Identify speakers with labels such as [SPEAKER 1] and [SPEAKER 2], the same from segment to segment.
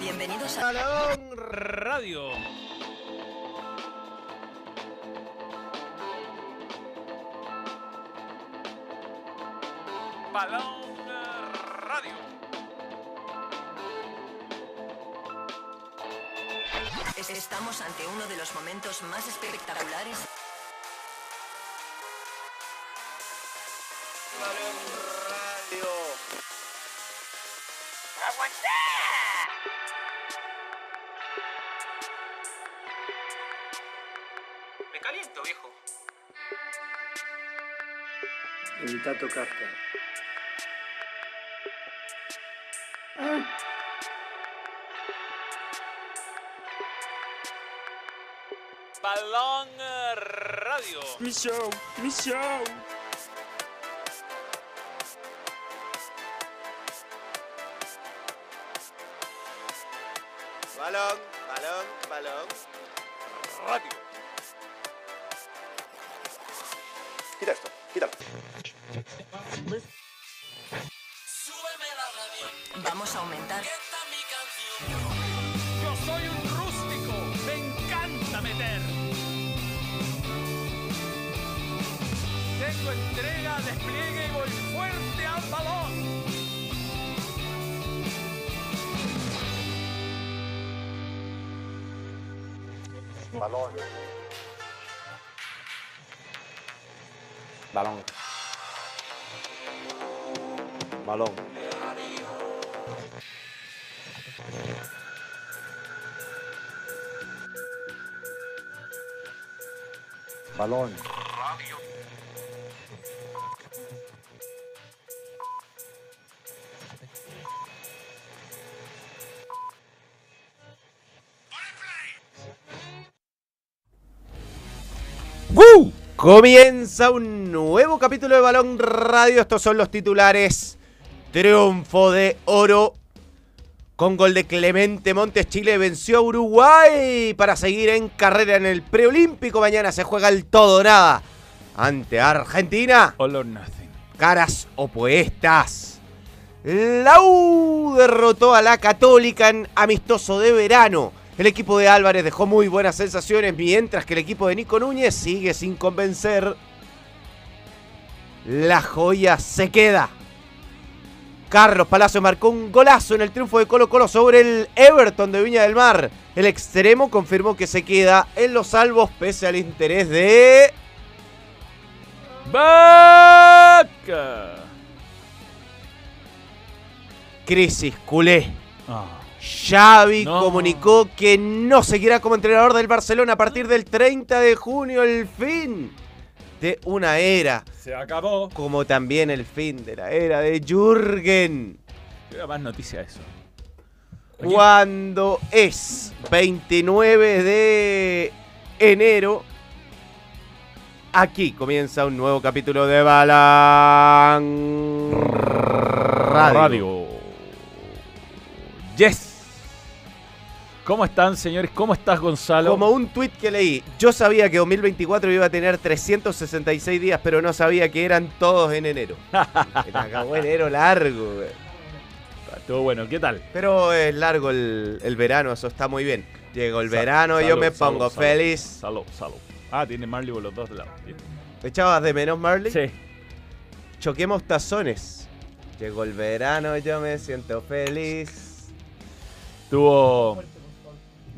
[SPEAKER 1] Bienvenidos a
[SPEAKER 2] Balón Radio. Balón Radio.
[SPEAKER 1] Es- Estamos ante uno de los momentos más espectaculares.
[SPEAKER 3] Evita tocarte.
[SPEAKER 2] Balón Radio.
[SPEAKER 3] Mi show,
[SPEAKER 4] Balón.
[SPEAKER 5] ¡Woo! Comienza un nuevo capítulo de Balón Radio. Estos son los titulares. Triunfo de oro. Con gol de Clemente Montes, Chile venció a Uruguay para seguir en carrera en el preolímpico. Mañana se juega el todo nada ante Argentina.
[SPEAKER 2] All or nothing.
[SPEAKER 5] Caras opuestas. La U derrotó a la Católica en amistoso de verano. El equipo de Álvarez dejó muy buenas sensaciones, mientras que el equipo de Nico Núñez sigue sin convencer. La joya se queda. Carlos Palacio marcó un golazo en el triunfo de Colo Colo sobre el Everton de Viña del Mar. El extremo confirmó que se queda en los salvos pese al interés de...
[SPEAKER 2] Vaca.
[SPEAKER 5] Crisis culé.
[SPEAKER 2] Ah.
[SPEAKER 5] Xavi
[SPEAKER 2] No.
[SPEAKER 5] comunicó que no seguirá como entrenador del Barcelona a partir del 30 de junio, el fin de una era,
[SPEAKER 2] Se acabó.
[SPEAKER 5] como también el fin de la era de Jürgen.
[SPEAKER 2] Era más noticia eso. Oye.
[SPEAKER 5] Cuando es 29 de enero, aquí comienza un nuevo capítulo de Balan Radio.
[SPEAKER 2] Yes. ¿Cómo están, señores? ¿Cómo estás, Gonzalo?
[SPEAKER 5] Como un tuit que leí, yo sabía que 2024 iba a tener 366 días, pero no sabía que eran todos en enero. Acabó enero largo, güey.
[SPEAKER 2] Estuvo bueno. ¿Qué tal?
[SPEAKER 5] Pero es largo el, el verano, eso está muy bien. Llegó el verano, yo
[SPEAKER 2] salud,
[SPEAKER 5] me pongo feliz.
[SPEAKER 2] Salud, salud. Ah, tiene Marley por los dos lados. Bien.
[SPEAKER 5] ¿Me echabas de menos, Marley?
[SPEAKER 2] Sí.
[SPEAKER 5] Choquemos tazones. Llegó el verano, yo me siento feliz.
[SPEAKER 2] Tuvo.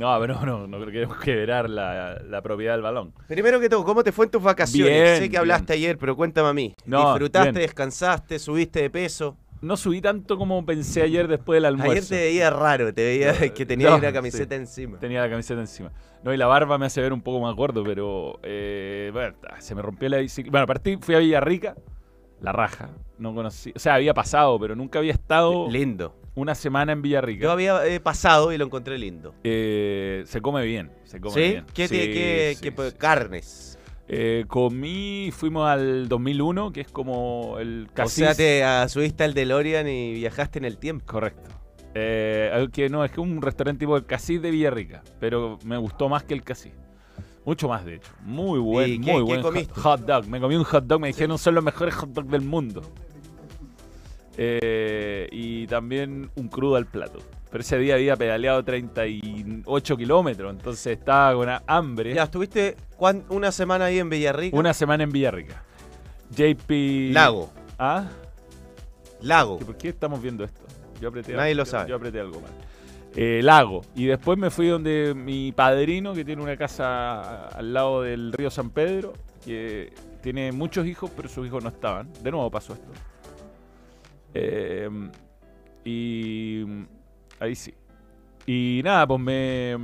[SPEAKER 2] No, pero no, no, no queremos quebrar la, la propiedad del balón.
[SPEAKER 5] Primero que todo, ¿cómo te fue en tus vacaciones?
[SPEAKER 2] Bien,
[SPEAKER 5] sé que hablaste ayer, pero cuéntame a mí.
[SPEAKER 2] No,
[SPEAKER 5] ¿Disfrutaste,
[SPEAKER 2] bien.
[SPEAKER 5] descansaste, subiste de peso?
[SPEAKER 2] No subí tanto como pensé ayer después del almuerzo.
[SPEAKER 5] Ayer te veía raro, te veía que tenías
[SPEAKER 2] no,
[SPEAKER 5] una camiseta
[SPEAKER 2] sí.
[SPEAKER 5] encima.
[SPEAKER 2] Tenía la camiseta encima. No, y la barba me hace ver un poco más gordo, pero eh, bueno, se me rompió la bicicleta. Bueno, partí, fui a Villarrica, la raja. No conocí, o sea, había pasado, pero nunca había estado
[SPEAKER 5] Lindo.
[SPEAKER 2] Una semana en Villarrica.
[SPEAKER 5] Yo había eh, pasado y lo encontré lindo.
[SPEAKER 2] Eh, se come bien, se come
[SPEAKER 5] ¿Sí?
[SPEAKER 2] bien.
[SPEAKER 5] ¿Qué,
[SPEAKER 2] Sí,
[SPEAKER 5] qué-
[SPEAKER 2] sí,
[SPEAKER 5] qué carnes?
[SPEAKER 2] Eh, comí, fuimos al 2001, que es como el casi.
[SPEAKER 5] O sea, te subiste al DeLorean y viajaste en el tiempo.
[SPEAKER 2] Correcto. Eh, que no, es que un restaurante tipo el Casis de Villarrica, pero me gustó más que el Casis. Mucho más, de hecho. Muy buen,
[SPEAKER 5] ¿Y qué-
[SPEAKER 2] muy buen
[SPEAKER 5] comiste?
[SPEAKER 2] hot dog. Me comí un hot dog, me dijeron son los mejores hot dogs del mundo. Eh, y también un crudo al plato. Pero ese día había pedaleado 38 kilómetros, entonces estaba con hambre.
[SPEAKER 5] Ya, estuviste cuán- una semana ahí en Villarrica.
[SPEAKER 2] Una semana en Villarrica. JP.
[SPEAKER 5] Lago.
[SPEAKER 2] ¿Ah?
[SPEAKER 5] Lago.
[SPEAKER 2] ¿Que ¿Por qué estamos viendo esto? Yo apreté
[SPEAKER 5] Nadie
[SPEAKER 2] algo,
[SPEAKER 5] lo
[SPEAKER 2] yo-
[SPEAKER 5] sabe.
[SPEAKER 2] Yo apreté algo mal. Eh, lago. Y después me fui donde mi padrino, que tiene una casa al lado del río San Pedro, que tiene muchos hijos, pero sus hijos no estaban. De nuevo pasó esto. Eh, y ahí sí. Y nada, pues me,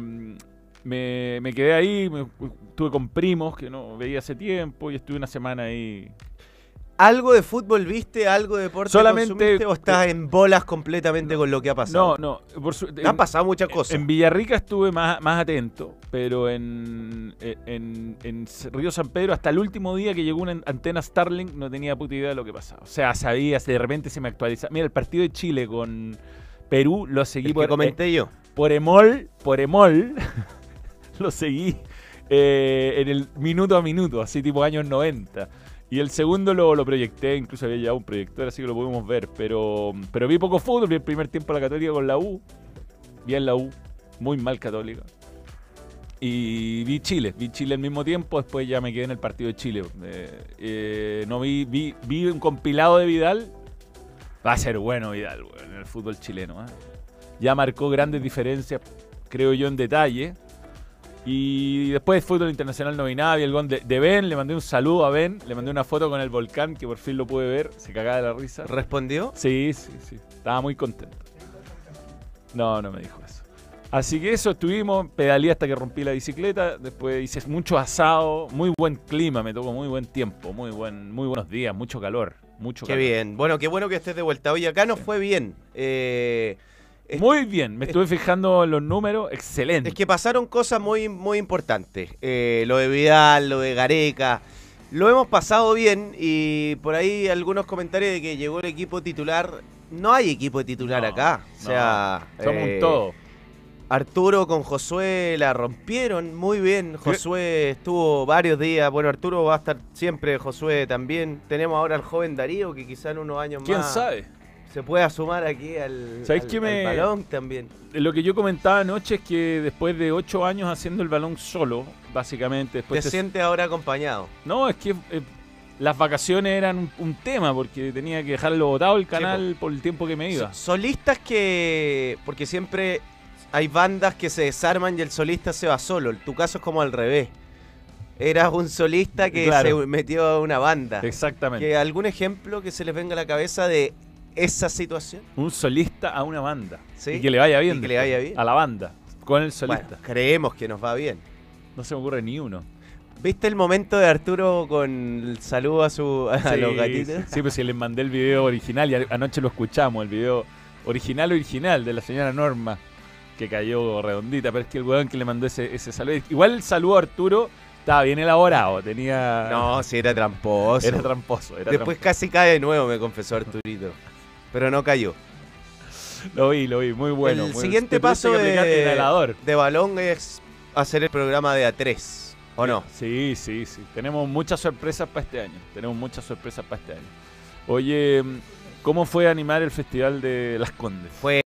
[SPEAKER 2] me, me quedé ahí, me- estuve con primos que no veía hace tiempo y estuve una semana ahí
[SPEAKER 5] ¿Algo de fútbol viste? ¿Algo de deporte
[SPEAKER 2] Solamente-
[SPEAKER 5] consumiste? ¿O estás en bolas completamente con lo que ha pasado?
[SPEAKER 2] No, no. Por su-
[SPEAKER 5] Han pasado muchas cosas.
[SPEAKER 2] En Villarrica estuve más, más atento, pero en, en, en Río San Pedro, hasta el último día que llegó una antena Starlink, no tenía puta idea de lo que pasaba. O sea, sabía, de repente se me actualizaba. Mira, el partido de Chile con Perú lo seguí
[SPEAKER 5] El
[SPEAKER 2] por,
[SPEAKER 5] que comenté yo.
[SPEAKER 2] eh, por Emol, por Emol, lo seguí eh, en el minuto a minuto, así tipo años 90. Y el segundo lo, lo proyecté, incluso había llevado un proyector, así que lo pudimos ver. Pero, pero vi poco fútbol, vi el primer tiempo la Católica con la U. Bien la U, muy mal Católica. Y vi Chile, vi Chile al mismo tiempo, después ya me quedé en el partido de Chile. Eh, eh, no vi, vi, vi un compilado de Vidal. Va a ser bueno Vidal, weón, en el fútbol chileno. ¿eh? Ya marcó grandes diferencias, creo yo, en detalle. Y después fútbol internacional no vi nada, vi el gol de, de Ben, le mandé un saludo a Ben, le mandé una foto con el volcán que por fin lo pude ver, se cagaba de la risa.
[SPEAKER 5] ¿Respondió?
[SPEAKER 2] Sí, sí, sí. Estaba muy contento. No, no me dijo eso. Así que eso, estuvimos, pedaleé hasta que rompí la bicicleta, después hice mucho asado, muy buen clima, me tocó muy buen tiempo, muy buen, muy buenos días, mucho calor, mucho
[SPEAKER 5] Qué
[SPEAKER 2] calor.
[SPEAKER 5] bien. Bueno, qué bueno que estés de vuelta. Hoy acá nos fue bien. Eh,
[SPEAKER 2] Muy bien, me estuve fijando en los números, excelente.
[SPEAKER 5] Es que pasaron cosas muy, muy importantes. Eh, lo de Vidal, lo de Gareca. Lo hemos pasado bien y por ahí algunos comentarios de que llegó el equipo titular. No hay equipo titular
[SPEAKER 2] No,
[SPEAKER 5] acá. O sea,
[SPEAKER 2] no, somos
[SPEAKER 5] eh,
[SPEAKER 2] un todo.
[SPEAKER 5] Arturo con Josué la rompieron muy bien. Josué estuvo varios días. Bueno, Arturo va a estar siempre, Josué también. Tenemos ahora al joven Darío que quizá en unos años
[SPEAKER 2] ¿Quién
[SPEAKER 5] más
[SPEAKER 2] sabe?
[SPEAKER 5] Se pueda sumar aquí al,
[SPEAKER 2] ¿Sabes
[SPEAKER 5] al-
[SPEAKER 2] qué
[SPEAKER 5] al
[SPEAKER 2] me-
[SPEAKER 5] balón también.
[SPEAKER 2] Lo que yo comentaba anoche es que después de ocho años haciendo el balón solo, básicamente,
[SPEAKER 5] Te
[SPEAKER 2] después te-
[SPEAKER 5] sientes ahora acompañado.
[SPEAKER 2] No, es que eh, las vacaciones eran un, un tema porque tenía que dejarlo botado el canal por el tiempo que me iba.
[SPEAKER 5] So- Solistas que. Porque siempre hay bandas que se desarman y el solista se va solo. Tu caso es como al revés. Eras un solista que
[SPEAKER 2] Claro.
[SPEAKER 5] se metió a una banda.
[SPEAKER 2] Exactamente.
[SPEAKER 5] ¿Que ¿Algún ejemplo que se les venga a la cabeza de esa situación?
[SPEAKER 2] Un solista a una banda.
[SPEAKER 5] Sí.
[SPEAKER 2] Y que le vaya bien.
[SPEAKER 5] Y que le vaya bien.
[SPEAKER 2] A la banda. Con el solista.
[SPEAKER 5] Bueno, creemos que nos va bien.
[SPEAKER 2] No se me ocurre ni uno.
[SPEAKER 5] ¿Viste el momento de Arturo con el saludo a, su, a
[SPEAKER 2] Sí,
[SPEAKER 5] los gatitos?
[SPEAKER 2] Sí, sí, pues si les mandé el video original y anoche lo escuchamos, el video original original de la señora Norma, que cayó redondita, pero es que el weón que le mandó ese, ese saludo. Igual el saludo a Arturo estaba bien elaborado, tenía.
[SPEAKER 5] No, sí, era tramposo.
[SPEAKER 2] era tramposo. Era
[SPEAKER 5] Después casi cae de nuevo, me confesó Arturito. Pero no cayó.
[SPEAKER 2] Lo vi, lo vi, muy bueno.
[SPEAKER 5] el
[SPEAKER 2] muy-
[SPEAKER 5] siguiente
[SPEAKER 2] te
[SPEAKER 5] paso de,
[SPEAKER 2] inhalador.
[SPEAKER 5] de balón es hacer el programa de A3. ¿O no?
[SPEAKER 2] Sí, sí, sí. Tenemos muchas sorpresas para este año. Tenemos muchas sorpresas para este año. Oye, ¿cómo fue animar el Festival de Las Condes?
[SPEAKER 5] Fue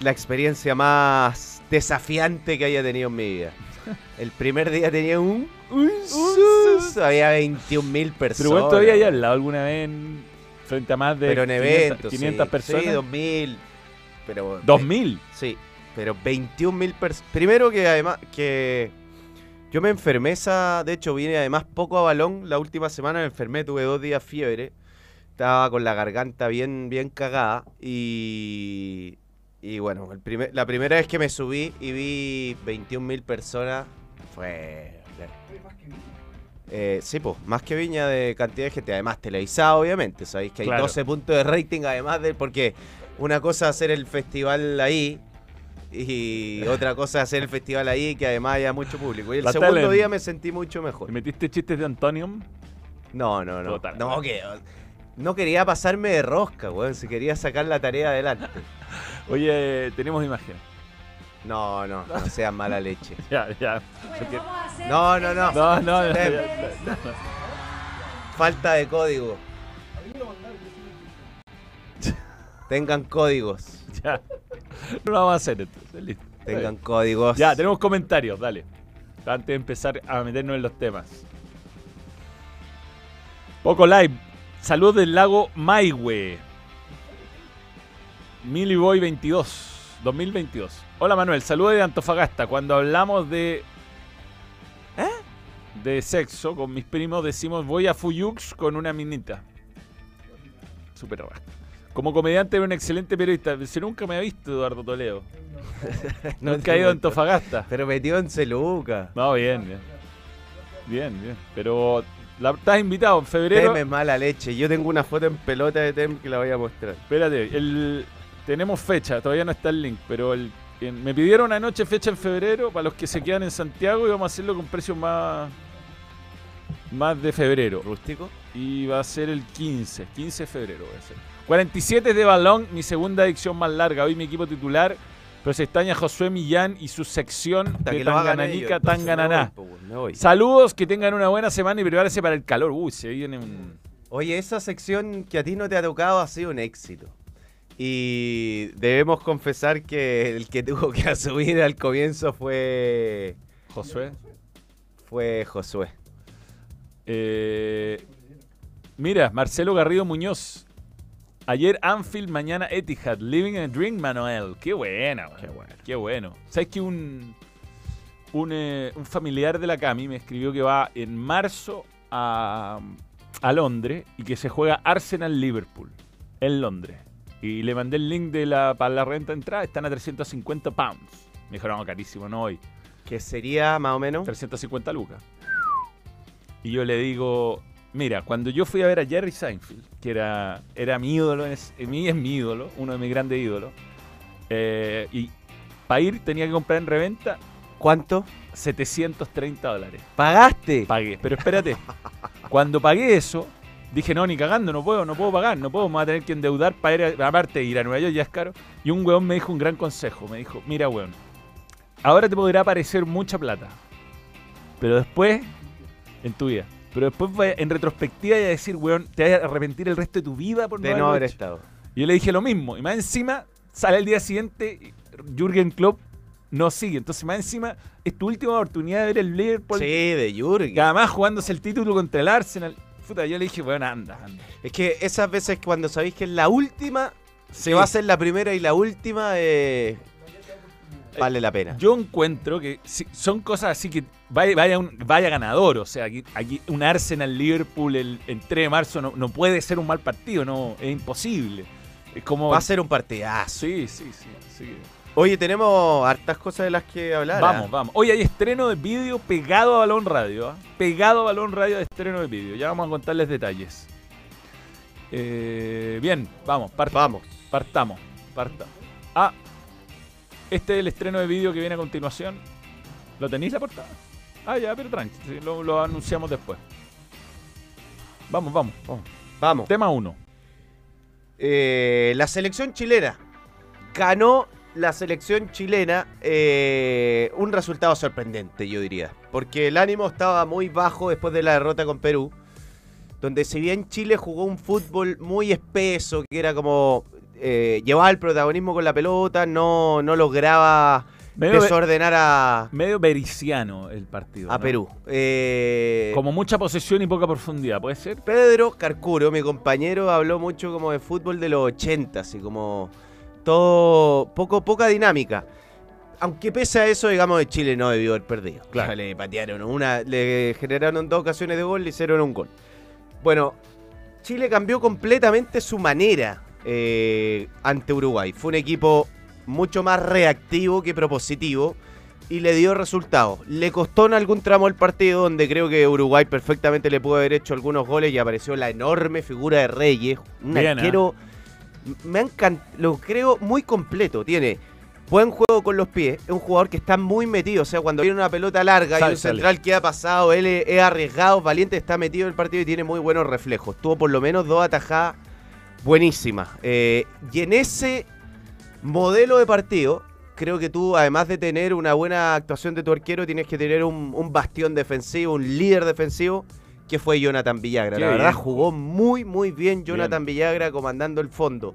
[SPEAKER 5] la experiencia más desafiante que haya tenido en mi vida. El primer día tenía un... un sus, había 21 mil personas.
[SPEAKER 2] Pero igual todavía hay al lado alguna vez en- frente a más de
[SPEAKER 5] Pero en
[SPEAKER 2] 500,
[SPEAKER 5] eventos.
[SPEAKER 2] 500
[SPEAKER 5] sí.
[SPEAKER 2] personas.
[SPEAKER 5] Sí, 2000. Pero...
[SPEAKER 2] 2000.
[SPEAKER 5] Sí, pero 21 mil personas. Primero que además que yo me enfermé esa, de hecho vine además poco a balón la última semana, me enfermé, tuve dos días fiebre, estaba con la garganta bien, bien cagada y, y bueno, el primer, la primera vez que me subí y vi 21 mil personas fue... Eh, sí, pues, más que Viña de cantidad de gente, además televisado, obviamente, sabéis que hay
[SPEAKER 2] Claro.
[SPEAKER 5] 12 puntos de rating, además de, porque una cosa es hacer el festival ahí y otra cosa es hacer el festival ahí que además haya mucho público. Y el
[SPEAKER 2] La
[SPEAKER 5] segundo día me sentí mucho
[SPEAKER 2] ¿Le
[SPEAKER 5] mejor.
[SPEAKER 2] metiste chistes de Antonium?
[SPEAKER 5] No, no, no. No, que no quería pasarme de rosca, weón, si quería sacar la tarea adelante.
[SPEAKER 2] Oye, tenemos imagen.
[SPEAKER 5] No, no, no sea mala leche.
[SPEAKER 2] Ya, ya.
[SPEAKER 5] No, no, no.
[SPEAKER 2] No, no, no,
[SPEAKER 5] Falta de código. Tengan códigos.
[SPEAKER 2] ya. No lo vamos a hacer entonces. Listo.
[SPEAKER 5] Tengan códigos.
[SPEAKER 2] Ya, tenemos comentarios, dale. Antes de empezar a meternos en los temas. Poco live. Saludos del lago Maihue. Miliboy 22. 2022. Hola Manuel, saludos de Antofagasta. Cuando hablamos de. ¿Eh? De sexo con mis primos decimos voy a Fuyux con una minita. Super raro. Como comediante era un excelente periodista. Si nunca me ha visto Eduardo Toledo.
[SPEAKER 5] No
[SPEAKER 2] nunca he ido a. Antofagasta.
[SPEAKER 5] Pero metió en Celuca.
[SPEAKER 2] No, bien, bien. Bien, bien. Pero la, estás invitado en febrero.
[SPEAKER 5] Teme mala leche. Yo tengo una foto en pelota de Tem que la voy a mostrar.
[SPEAKER 2] Espérate, el, tenemos fecha, todavía no está el link, pero el, en- me pidieron anoche fecha en febrero para los que se quedan en Santiago y vamos a hacerlo con precios más, más de febrero.
[SPEAKER 5] ¿Rústico?
[SPEAKER 2] Y va a ser el 15, 15 de febrero va a ser. 47 de balón, mi segunda edición más larga. Hoy mi equipo titular, pero se extraña Josué Millán y su sección
[SPEAKER 5] Hasta
[SPEAKER 2] de Tangananica, Tangananá.
[SPEAKER 5] voy, voy.
[SPEAKER 2] Saludos, que tengan una buena semana y prepárense para el calor. Uy, se viene un...
[SPEAKER 5] Oye, esa sección que a ti no te ha tocado ha sido un éxito. Y debemos confesar que el que tuvo que asumir al comienzo fue
[SPEAKER 2] Josué.
[SPEAKER 5] fue Josué.
[SPEAKER 2] Eh, mira, Marcelo Garrido Muñoz. Ayer Anfield, mañana Etihad. Living a Dream, Manuel. Qué buena, qué bueno. Qué bueno. ¿Sabes que un, un, eh, un familiar de la Cami me escribió que va en marzo a, a Londres y que se juega Arsenal-Liverpool en Londres? Y le mandé el link de la, para la renta de entrada. Están a 350 pounds. Me dijo, no, carísimo, no hoy.
[SPEAKER 5] Que sería más o menos.
[SPEAKER 2] 350 lucas. Y yo le digo, mira, cuando yo fui a ver a Jerry Seinfeld, que era, era mi ídolo, es, mí es mi ídolo, uno de mis grandes ídolos, eh, y para ir tenía que comprar en reventa
[SPEAKER 5] ¿Cuánto?
[SPEAKER 2] 730 dólares.
[SPEAKER 5] ¿Pagaste?
[SPEAKER 2] Pagué, pero espérate, cuando pagué eso, dije, no, ni cagando, no puedo, no puedo pagar, no puedo, me voy a tener que endeudar para ir, a- aparte ir a Nueva York ya es caro. Y un weón me dijo un gran consejo, me dijo, mira weón, ahora te podrá parecer mucha plata, pero después, en tu vida, pero después en retrospectiva y a decir, weón, te vas a arrepentir el resto de tu vida por no
[SPEAKER 5] de no
[SPEAKER 2] haberlo
[SPEAKER 5] haber
[SPEAKER 2] hecho".
[SPEAKER 5] estado.
[SPEAKER 2] Y yo le dije lo mismo. Y más encima, sale el día siguiente, Jürgen Klopp no sigue. Entonces, más encima, es tu última oportunidad de ver el Liverpool.
[SPEAKER 5] Sí, de Jürgen.
[SPEAKER 2] Además jugándose el título contra el Arsenal. Puta, yo le dije, bueno, anda, anda.
[SPEAKER 5] Es que esas veces cuando sabéis que es la última, se va a hacer la primera y la última, eh, vale la pena.
[SPEAKER 2] Yo encuentro que si- son cosas así que vaya, vaya, un- vaya ganador. O sea, aquí, aquí un Arsenal Liverpool el, el 3 de marzo no, no puede ser un mal partido, no, es imposible. Es como.
[SPEAKER 5] Va a ser un partidazo.
[SPEAKER 2] Sí, sí, sí. sí.
[SPEAKER 5] Oye, tenemos hartas cosas de las que hablar.
[SPEAKER 2] Vamos,
[SPEAKER 5] ¿ah?
[SPEAKER 2] vamos. Hoy hay estreno de vídeo pegado a Balón Radio. ¿ah? Pegado a Balón Radio de estreno de vídeo. Ya vamos a contarles detalles. Eh, bien, vamos, part-
[SPEAKER 5] Vamos.
[SPEAKER 2] partamos. Partamos. Ah, este es el estreno de vídeo que viene a continuación. ¿Lo tenéis la portada? Ah, ya, pero tranqui, sí, lo, lo anunciamos después. Vamos, vamos, vamos.
[SPEAKER 5] Vamos.
[SPEAKER 2] Tema 1.
[SPEAKER 5] Eh, la selección chilena. Ganó la selección chilena eh, un resultado sorprendente, yo diría. Porque el ánimo estaba muy bajo después de la derrota con Perú. Donde si bien Chile jugó un fútbol muy espeso, que era como eh, llevaba el protagonismo con la pelota, no, no lograba
[SPEAKER 2] Medio,
[SPEAKER 5] desordenar a,
[SPEAKER 2] medio bericiano el partido.
[SPEAKER 5] a
[SPEAKER 2] ¿no?
[SPEAKER 5] Perú. Eh,
[SPEAKER 2] Como mucha posesión y poca profundidad, ¿puede ser?
[SPEAKER 5] Pedro Carcuro, mi compañero, habló mucho como de fútbol de los 80, así como todo poco poca dinámica. Aunque pese a eso, digamos, de Chile no debió haber perdido.
[SPEAKER 2] Claro.
[SPEAKER 5] Le patearon una, le generaron dos ocasiones de gol, le hicieron un gol. Bueno, Chile cambió completamente su manera eh, ante Uruguay. Fue un equipo mucho más reactivo que propositivo y le dio resultados. Le costó en algún tramo el partido donde creo que Uruguay perfectamente le pudo haber hecho algunos goles y apareció la enorme figura de Reyes, un
[SPEAKER 2] Bien, ¿eh?
[SPEAKER 5] Me lo creo muy completo, tiene buen juego con los pies, es un jugador que está muy metido, o sea, cuando viene una pelota larga
[SPEAKER 2] Sale,
[SPEAKER 5] y un central que ha pasado, él es, es arriesgado, valiente, está metido en el partido y tiene muy buenos reflejos. Tuvo por lo menos dos atajadas buenísimas. Eh, y en ese modelo de partido, creo que tú, además de tener una buena actuación de tu arquero, tienes que tener un, un bastión defensivo, un líder defensivo, que fue Jonathan Villagra.
[SPEAKER 2] Qué
[SPEAKER 5] La verdad,
[SPEAKER 2] bien.
[SPEAKER 5] jugó muy, muy bien Jonathan Villagra comandando el fondo.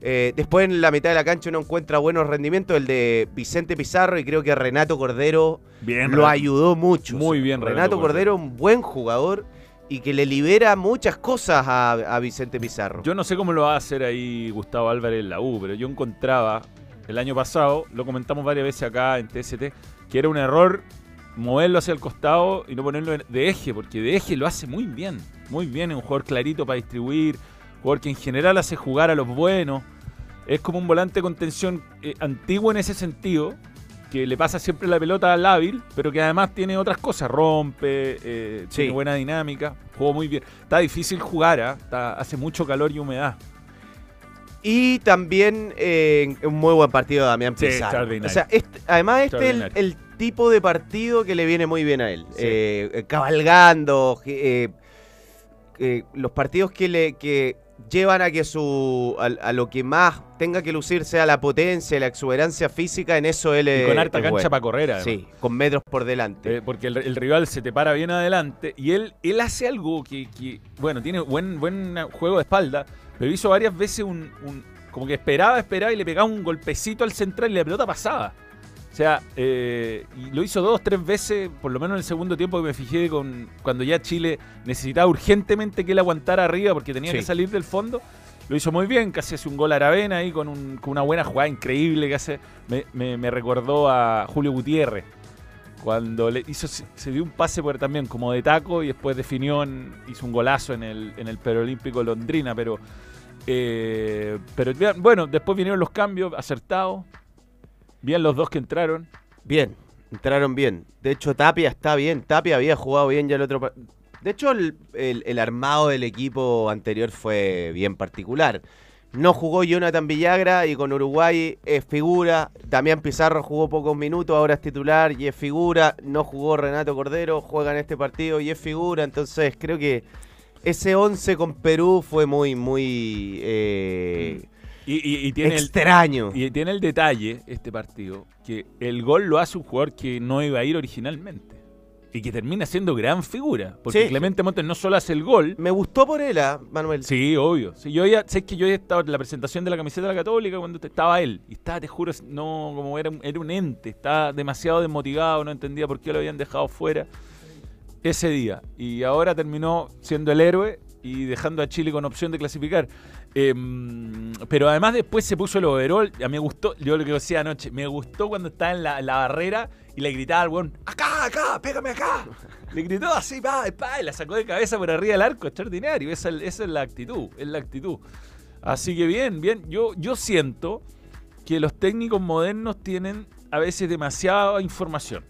[SPEAKER 5] Eh, después en la mitad de la cancha uno encuentra buenos rendimientos, el de Vicente Pizarro y creo que Renato Cordero
[SPEAKER 2] Bien,
[SPEAKER 5] lo ayudó mucho.
[SPEAKER 2] Muy bien,
[SPEAKER 5] Renato,
[SPEAKER 2] Renato
[SPEAKER 5] Cordero, un buen jugador y que le libera muchas cosas a, a Vicente Pizarro.
[SPEAKER 2] Yo no sé cómo lo va a hacer ahí Gustavo Álvarez en la U, pero yo encontraba el año pasado, lo comentamos varias veces acá en TST, que era un error moverlo hacia el costado y no ponerlo de eje, porque de eje lo hace muy bien, muy bien, es un jugador clarito para distribuir, jugador que en general hace jugar a los buenos, es como un volante de contención eh, antiguo en ese sentido, que le pasa siempre la pelota al hábil, pero que además tiene otras cosas, rompe, eh,
[SPEAKER 5] Sí.
[SPEAKER 2] tiene buena dinámica, jugó muy bien. Está difícil jugar, ¿ah? Está- hace mucho calor y humedad.
[SPEAKER 5] Y también eh, un muy buen partido de Damián
[SPEAKER 2] Sí,
[SPEAKER 5] Pizarro.
[SPEAKER 2] extraordinario.
[SPEAKER 5] O sea, este- además este es el tipo de partido que le viene muy bien a él.
[SPEAKER 2] Sí.
[SPEAKER 5] Eh, eh, cabalgando, eh, eh, los partidos que le que llevan a que su a, a lo que más tenga que lucir sea la potencia, la exuberancia física, en eso él
[SPEAKER 2] Y con harta
[SPEAKER 5] es
[SPEAKER 2] cancha
[SPEAKER 5] bueno.
[SPEAKER 2] para correr, además.
[SPEAKER 5] Sí, con metros por delante.
[SPEAKER 2] Eh, porque el, el rival se te para bien adelante y él, él hace algo que, que, bueno, tiene buen, buen juego de espalda, pero hizo varias veces un, un- como que esperaba, esperaba y le pegaba un golpecito al central y la pelota pasaba. O sea, eh, y lo hizo dos, tres veces, por lo menos en el segundo tiempo que me fijé con cuando ya Chile necesitaba urgentemente que él aguantara arriba porque tenía
[SPEAKER 5] Sí.
[SPEAKER 2] que salir del fondo. Lo hizo muy bien, casi hace un gol a Aravena ahí con, un- con una buena jugada increíble que hace. Me, me- me recordó a Julio Gutiérrez cuando le hizo se dio un pase por también como de taco y después definió en- hizo un golazo en el en el Perolímpico Londrina pero eh, pero bueno después vinieron los cambios acertados bien los dos que entraron
[SPEAKER 5] Bien, entraron bien. De hecho, Tapia está bien. Tapia había jugado bien ya el otro. De hecho, el, el- el armado del equipo anterior fue bien particular. No jugó Jonathan Villagra y con Uruguay es figura. Damián Pizarro jugó pocos minutos, ahora es titular y es figura. No jugó Renato Cordero, juega en este partido y es figura. Entonces, creo que ese 11 con Perú fue muy, muy eh,
[SPEAKER 2] y, y- y tiene el
[SPEAKER 5] extraño.
[SPEAKER 2] y tiene el detalle este partido que el gol lo hace un jugador que no iba a ir originalmente y que termina siendo gran figura porque
[SPEAKER 5] Sí.
[SPEAKER 2] Clemente Montes no solo hace el gol
[SPEAKER 5] Me gustó por él, ah, Manuel.
[SPEAKER 2] Sí, obvio. Sí, yo ya, sé que yo he estado en la presentación de la camiseta de la Católica cuando estaba él. Y estaba, te juro, no, como era un, era un ente. Estaba demasiado desmotivado, no entendía por qué lo habían dejado fuera ese día. Y ahora terminó siendo el héroe y dejando a Chile con opción de clasificar. Em, pero además después se puso el overall. A mí me gustó, yo lo que decía anoche, me gustó cuando estaba en la, barrera y le gritaba al weón, acá, acá, pégame acá. Le gritó así, pa, pa, y la sacó de cabeza por arriba del arco, extraordinario. Esa, es- esa es la actitud, es la actitud. Así que bien, bien. Yo, yo siento que los técnicos modernos tienen a veces demasiada información.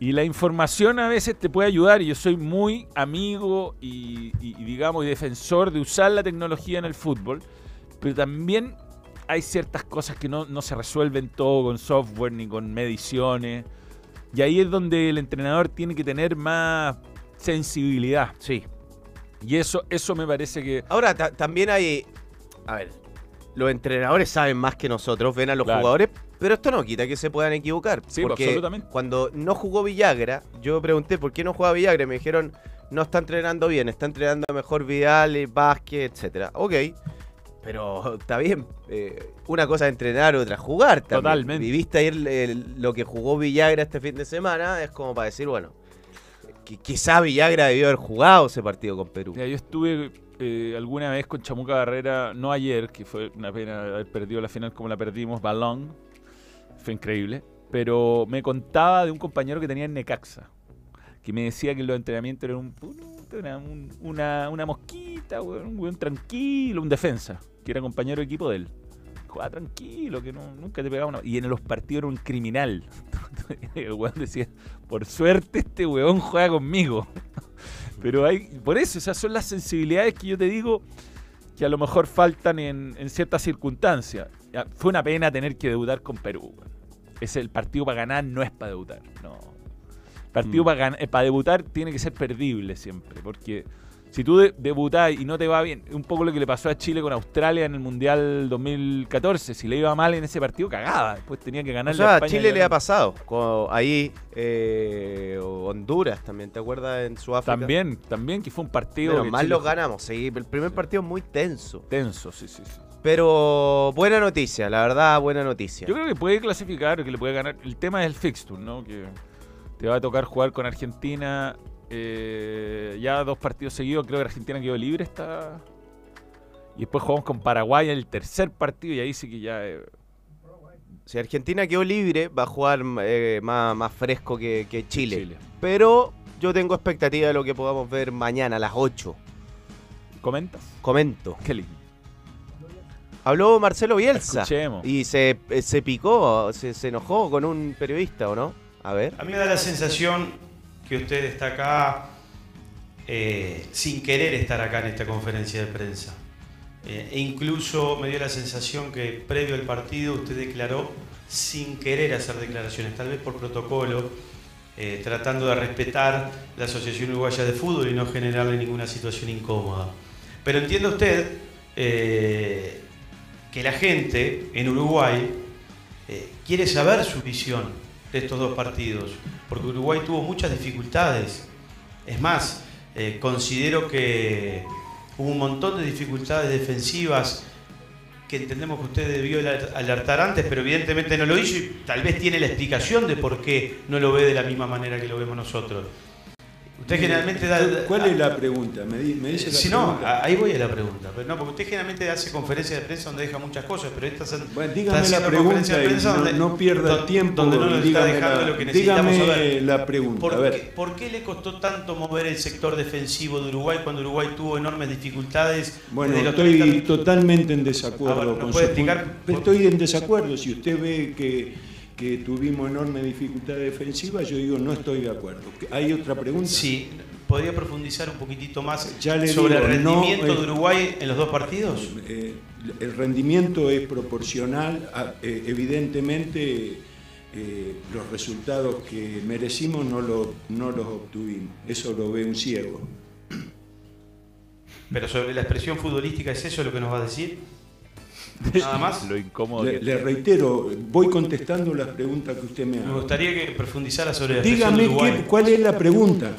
[SPEAKER 2] Y la información a veces te puede ayudar, y yo soy muy amigo y, y- y, digamos, y defensor de usar la tecnología en el fútbol, pero también hay ciertas cosas que no, no se resuelven todo con software ni con mediciones. Y ahí es donde el entrenador tiene que tener más sensibilidad.
[SPEAKER 5] Sí.
[SPEAKER 2] Y eso, eso me parece que.
[SPEAKER 5] Ahora, ta- también hay. A ver, los entrenadores saben más que nosotros, ven a los
[SPEAKER 2] Claro.
[SPEAKER 5] jugadores, pero esto no quita que se puedan equivocar.
[SPEAKER 2] Sí,
[SPEAKER 5] porque
[SPEAKER 2] absolutamente.
[SPEAKER 5] Cuando no jugó Villagra, yo pregunté por qué no juega Villagra y me dijeron, no está entrenando bien, está entrenando mejor Vidal, Vázquez, etcétera. Ok. Pero está bien, eh, una cosa es entrenar, otra es jugar también.
[SPEAKER 2] Totalmente.
[SPEAKER 5] Viviste ayer lo que jugó Villagra este fin de semana, es como para decir, bueno, qui- quizá Villagra debió haber jugado ese partido con Perú.
[SPEAKER 2] Mira, yo estuve eh, alguna vez con Chamuca Barrera, no ayer, que fue una pena haber perdido la final como la perdimos, balón, fue increíble, pero me contaba de un compañero que tenía en Necaxa, que me decía que los entrenamientos eran un, una, un- una, mosquita, un weón tranquilo, un defensa, que era compañero de equipo de él. Jugaba tranquilo, que no- nunca te pegaba una... Y en los partidos era un criminal. El weón decía, por suerte este weón juega conmigo. Pero hay, por eso, esas son las sensibilidades que yo te digo que a lo mejor faltan en, en ciertas circunstancias. Fue una pena tener que debutar con Perú. Es el partido para ganar, no es para debutar. No. El partido
[SPEAKER 5] Mm.
[SPEAKER 2] para, gan- eh, para debutar tiene que ser perdible siempre. Porque si tú de- debutás y no te va bien, un poco lo que le pasó a Chile con Australia en el Mundial 2014. Si le iba mal en ese partido, cagaba. Después tenía que
[SPEAKER 5] O
[SPEAKER 2] ganar
[SPEAKER 5] sea, a Chile le ha pasado. ahí, eh, Honduras también, ¿te acuerdas en Sudáfrica?
[SPEAKER 2] También, también que fue un partido.
[SPEAKER 5] Pero mal
[SPEAKER 2] Chile
[SPEAKER 5] lo ganamos, sí. El primer partido muy tenso.
[SPEAKER 2] Tenso, sí, sí, sí.
[SPEAKER 5] Pero buena noticia, la verdad, buena noticia.
[SPEAKER 2] Yo creo que puede clasificar, que le puede ganar. El tema es el fixture, ¿no? Que te va a tocar jugar con Argentina eh, ya dos partidos seguidos. Creo que Argentina quedó libre esta. Y después jugamos con Paraguay en el tercer partido y ahí sí que ya. eh,
[SPEAKER 5] Si Argentina quedó libre, va a jugar eh, más, más fresco que, que Chile.
[SPEAKER 2] Chile.
[SPEAKER 5] Pero yo tengo expectativa de lo que podamos ver mañana a las 8.
[SPEAKER 2] ¿Comentas?
[SPEAKER 5] Comento.
[SPEAKER 2] Qué lindo.
[SPEAKER 5] Habló Marcelo Bielsa.
[SPEAKER 2] Escuchemos.
[SPEAKER 5] Y se, eh, se picó, se, se enojó con un periodista, ¿o no? A ver.
[SPEAKER 6] A mí me da la sensación que usted está acá eh, sin querer estar acá en esta conferencia de prensa. Eh, e incluso me dio la sensación que previo al partido usted declaró sin querer hacer declaraciones, tal vez por protocolo, eh, tratando de respetar la Asociación Uruguaya de Fútbol y no generarle ninguna situación incómoda. Pero entiende usted eh, que la gente en Uruguay eh, quiere saber su visión de estos dos partidos, porque Uruguay tuvo muchas dificultades. Es más, eh, considero que hubo un montón de dificultades defensivas que entendemos que usted debió aler- alertar antes, pero evidentemente no lo hizo y tal vez tiene la explicación de por qué no lo ve de la misma manera que lo vemos nosotros. Usted generalmente da...
[SPEAKER 3] ¿Cuál es la pregunta? Me, di- me dice la
[SPEAKER 6] Si no,
[SPEAKER 3] pregunta.
[SPEAKER 6] ahí voy a la pregunta. Pero no, porque usted generalmente hace conferencias de prensa donde deja muchas cosas, pero esta
[SPEAKER 3] Bueno,
[SPEAKER 6] está
[SPEAKER 3] la pregunta
[SPEAKER 6] de prensa
[SPEAKER 3] no,
[SPEAKER 6] donde-
[SPEAKER 3] no pierda
[SPEAKER 6] don-
[SPEAKER 3] tiempo.
[SPEAKER 6] Donde no nos está
[SPEAKER 3] dígame
[SPEAKER 6] dejando
[SPEAKER 3] la,
[SPEAKER 6] lo que necesitamos
[SPEAKER 3] dígame
[SPEAKER 6] saber.
[SPEAKER 3] la pregunta.
[SPEAKER 6] ¿Por,
[SPEAKER 3] a ver,
[SPEAKER 6] qué, por qué le costó tanto mover el sector defensivo de Uruguay cuando Uruguay tuvo enormes dificultades?
[SPEAKER 3] bueno, estoy
[SPEAKER 6] 30
[SPEAKER 3] totalmente en
[SPEAKER 6] Ah,
[SPEAKER 3] desacuerdo
[SPEAKER 6] bueno, ¿nos
[SPEAKER 3] con
[SPEAKER 6] puede
[SPEAKER 3] su
[SPEAKER 6] explicar
[SPEAKER 3] Estoy en desacuerdo. Si usted ve que, que tuvimos enorme dificultad defensiva, yo digo no estoy de acuerdo. ¿Hay otra pregunta?
[SPEAKER 6] Sí, ¿podría profundizar un poquitito más
[SPEAKER 3] Ya le
[SPEAKER 6] sobre
[SPEAKER 3] digo,
[SPEAKER 6] el rendimiento
[SPEAKER 3] eh,
[SPEAKER 6] de Uruguay en los dos partidos?
[SPEAKER 3] Eh, el rendimiento es proporcional, a- eh, evidentemente eh, los resultados que merecimos no, lo- no los obtuvimos, eso lo ve un ciego.
[SPEAKER 6] Pero sobre la expresión futbolística, ¿es eso lo que nos va a decir? Nada más.
[SPEAKER 2] Lo incómodo
[SPEAKER 3] Le,
[SPEAKER 2] que
[SPEAKER 3] le reitero, voy contestando las preguntas que usted me
[SPEAKER 6] Me
[SPEAKER 3] haga.
[SPEAKER 6] gustaría que profundizara sobre la
[SPEAKER 3] Dígame
[SPEAKER 6] de Uruguay.
[SPEAKER 3] qué- cuál es la pregunta.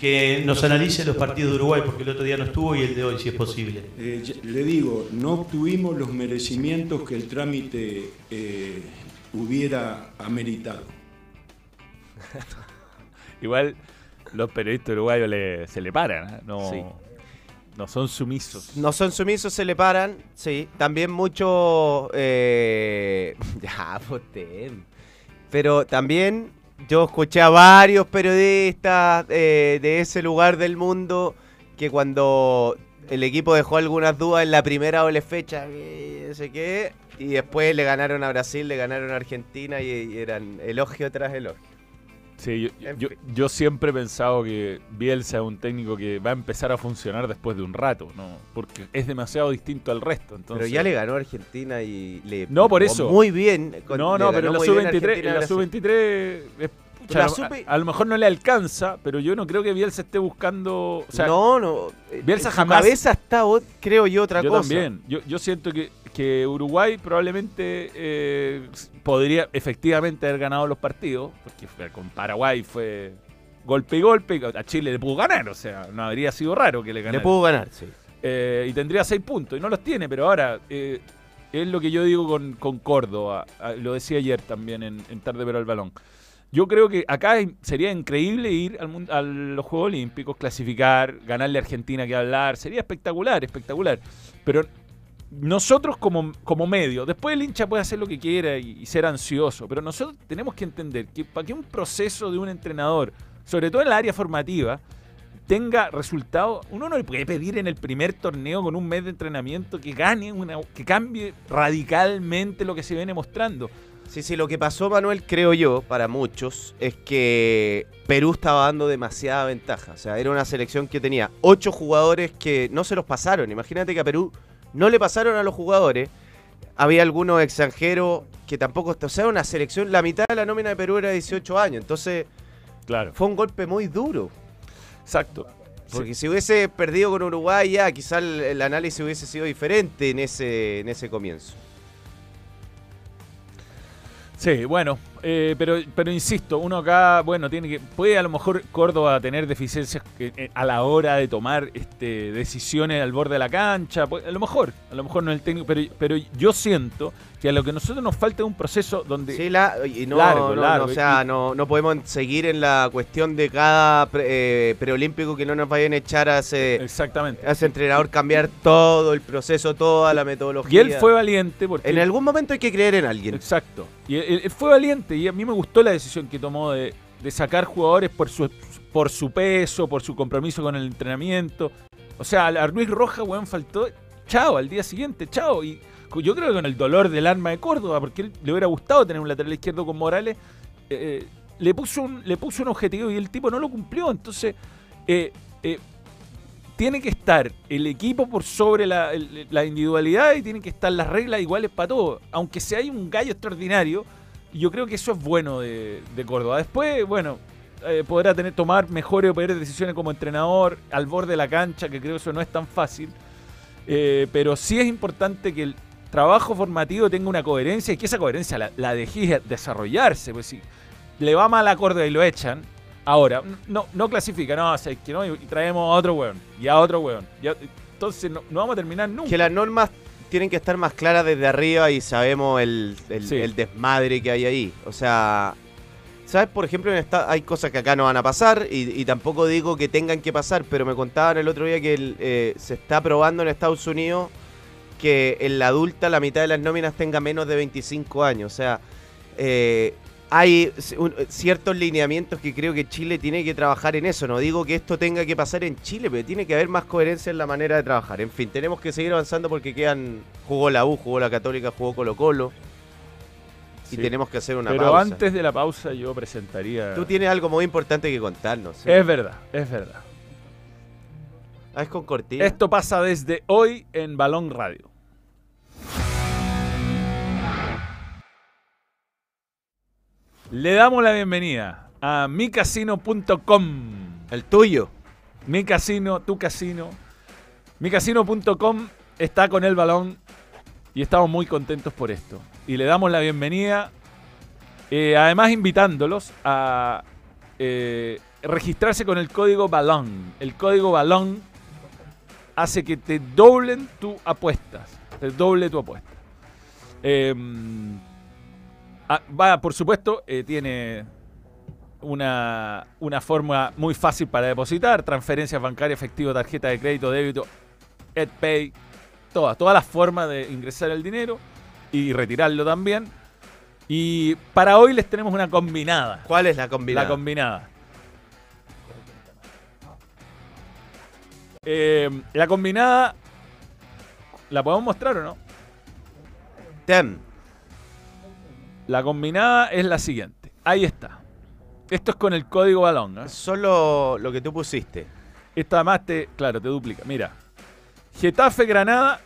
[SPEAKER 6] Que nos analice los partidos de Uruguay, porque el otro día no estuvo y el de hoy, si es posible.
[SPEAKER 3] Eh, le digo, no obtuvimos los merecimientos que el trámite eh, hubiera ameritado.
[SPEAKER 2] Igual los periodistas uruguayos le- se le paran, ¿eh? no,
[SPEAKER 5] Sí.
[SPEAKER 2] No son sumisos.
[SPEAKER 5] No son sumisos, se le paran. Sí. También mucho. eh, ya, voten. Pero también yo escuché a varios periodistas eh, de ese lugar del mundo que cuando el equipo dejó algunas dudas en la primera doble fecha, no sé qué, y después le ganaron a Brasil, le ganaron a Argentina y, y eran elogio tras elogio.
[SPEAKER 2] Sí, yo,
[SPEAKER 5] En
[SPEAKER 2] yo-
[SPEAKER 5] fin.
[SPEAKER 2] yo siempre he pensado que Bielsa es un técnico que va a empezar a funcionar después de un rato, ¿no? Porque es demasiado distinto al resto. Entonces,
[SPEAKER 5] Pero ya le ganó a Argentina y le
[SPEAKER 2] No, por eso.
[SPEAKER 5] Muy bien. con-
[SPEAKER 2] No, no, pero en la
[SPEAKER 5] muy bien a
[SPEAKER 2] sub-23,
[SPEAKER 5] Argentina
[SPEAKER 2] en
[SPEAKER 5] a
[SPEAKER 2] la
[SPEAKER 5] Brasil.
[SPEAKER 2] sub-23 es- pucha,
[SPEAKER 5] La
[SPEAKER 2] a,
[SPEAKER 5] sub-
[SPEAKER 2] a- a lo mejor no le alcanza, pero yo no creo que Bielsa esté buscando... O sea,
[SPEAKER 5] no, no.
[SPEAKER 2] Bielsa
[SPEAKER 5] en su
[SPEAKER 2] jamás-
[SPEAKER 5] cabeza está, creo yo, otra
[SPEAKER 2] yo
[SPEAKER 5] cosa.
[SPEAKER 2] también. Yo, yo siento que, que Uruguay probablemente eh, podría efectivamente haber ganado los partidos, porque con Paraguay fue golpe y golpe, a Chile le pudo ganar, o sea, no habría sido raro que le ganara.
[SPEAKER 5] Le pudo ganar, sí.
[SPEAKER 2] Eh, y tendría seis puntos, y no los tiene, pero ahora eh, es lo que yo digo con, con Córdoba, ah, lo decía ayer también en, en Tarde pero al Balón. Yo creo que acá sería increíble ir al mun- a los Juegos Olímpicos, clasificar, ganarle a Argentina que hablar, sería espectacular, espectacular. Pero nosotros como, como medio, después el hincha puede hacer lo que quiera y, ser ansioso, pero nosotros tenemos que entender que para que un proceso de un entrenador, sobre todo en la área formativa, tenga resultado, uno no le puede pedir en el primer torneo con un mes de entrenamiento que gane, una, que cambie radicalmente lo que se viene mostrando.
[SPEAKER 5] Sí, sí, lo que pasó, Manuel, creo yo, para muchos, es que Perú estaba dando demasiada ventaja. O sea, era una selección que tenía ocho jugadores que no se los pasaron. Imagínate que a Perú no le pasaron a los jugadores. Había algunos extranjeros que tampoco... O sea, una selección, la mitad de la nómina de Perú era de 18 años. Entonces,
[SPEAKER 2] Claro.
[SPEAKER 5] fue un golpe muy duro.
[SPEAKER 2] Exacto.
[SPEAKER 5] Porque si hubiese perdido con Uruguay ya, quizá el, el análisis hubiese sido diferente en ese, en ese comienzo.
[SPEAKER 2] Sí, bueno, eh, pero, pero insisto, uno acá, bueno, tiene que. Puede a lo mejor Córdoba tener deficiencias que, eh, a la hora de tomar este, decisiones al borde de la cancha. puede- a lo mejor, a lo mejor no el técnico, pero, pero yo siento que a lo que nosotros nos falta es un proceso donde.
[SPEAKER 5] Sí, la, y no,
[SPEAKER 2] Largo,
[SPEAKER 5] no, no,
[SPEAKER 2] largo,
[SPEAKER 5] o sea,
[SPEAKER 2] y-
[SPEAKER 5] no, no podemos seguir en la cuestión de cada pre- eh, preolímpico que no nos vayan a echar a ese,
[SPEAKER 2] Exactamente.
[SPEAKER 5] a ese entrenador cambiar todo el proceso, toda la metodología.
[SPEAKER 2] Y él fue valiente porque.
[SPEAKER 5] En algún momento hay que creer en alguien.
[SPEAKER 2] Exacto. Y él, él fue valiente y a mí me gustó la decisión que tomó de, de sacar jugadores por su, por su peso, por su compromiso con el entrenamiento. O sea, a Luis Roja, weón, faltó. Chao, al día siguiente, chao. Y yo creo que con el dolor del alma de Córdoba, porque él le hubiera gustado tener un lateral izquierdo con Morales, eh, le, puso un, le puso un objetivo y el tipo no lo cumplió. Entonces, eh, eh, tiene que estar el equipo por sobre la, individualidad y tienen que estar las reglas iguales para todos. Aunque si hay un gallo extraordinario, yo creo que eso es bueno de, Córdoba. Después, bueno, eh, podrá tener, tomar mejores o peores decisiones como entrenador al borde de la cancha, que creo que eso no es tan fácil. Eh, pero sí es importante que el trabajo formativo tenga una coherencia y que esa coherencia la, la desarrollarse. Pues si le va mal a Córdoba y lo echan, ahora no, no clasifica, no, o sea, que no, y traemos a otro weón y a otro weón. y a- entonces no, no vamos a terminar nunca.
[SPEAKER 5] Que las normas tienen que estar más claras desde arriba y sabemos el, el-
[SPEAKER 2] Sí.
[SPEAKER 5] el desmadre que hay ahí. O sea, ¿sabes? Por ejemplo, en esta, hay cosas que acá no van a pasar y, y tampoco digo que tengan que pasar, pero me contaban el otro día que el, eh, se está probando en Estados Unidos que en la adulta la mitad de las nóminas tenga menos de 25 años. O sea, eh, hay un- ciertos lineamientos que creo que Chile tiene que trabajar en eso. No digo que esto tenga que pasar en Chile, pero tiene que haber más coherencia en la manera de trabajar. En fin, tenemos que seguir avanzando porque quedan. Jugó la U, jugó la Católica, jugó Colo Colo. Y tenemos que hacer una
[SPEAKER 2] Pero
[SPEAKER 5] pausa.
[SPEAKER 2] antes de la pausa yo presentaría...
[SPEAKER 5] Tú tienes algo muy importante que contarnos. ¿sí?
[SPEAKER 2] Es verdad, es verdad.
[SPEAKER 5] Ah, es con cortina.
[SPEAKER 2] Esto pasa desde hoy en Balón Radio. Le damos la bienvenida a micasino.com.
[SPEAKER 5] El tuyo.
[SPEAKER 2] Mi casino, tu casino. Micasino.com está con el balón y estamos muy contentos por esto. Y le damos la bienvenida, eh, además invitándolos a eh, registrarse con el código balón. El código balón hace que te doblen tu apuestas. Te doble tu apuesta. Eh, ah, va, por supuesto, eh, tiene una, una forma muy fácil para depositar, transferencias bancarias, efectivo, tarjeta de crédito, débito, EdPay, todas, todas las formas de ingresar el dinero y retirarlo también. Y para hoy les tenemos una combinada.
[SPEAKER 5] ¿Cuál es la combinada?
[SPEAKER 2] La combinada. Eh, la combinada, ¿la podemos mostrar o no?
[SPEAKER 5] Tem.
[SPEAKER 2] La combinada es la siguiente. Ahí está. Esto es con el código balón. ¿eh?
[SPEAKER 5] Solo lo que tú pusiste.
[SPEAKER 2] Esta además te, claro, te duplica. Mira. Getafe Granada,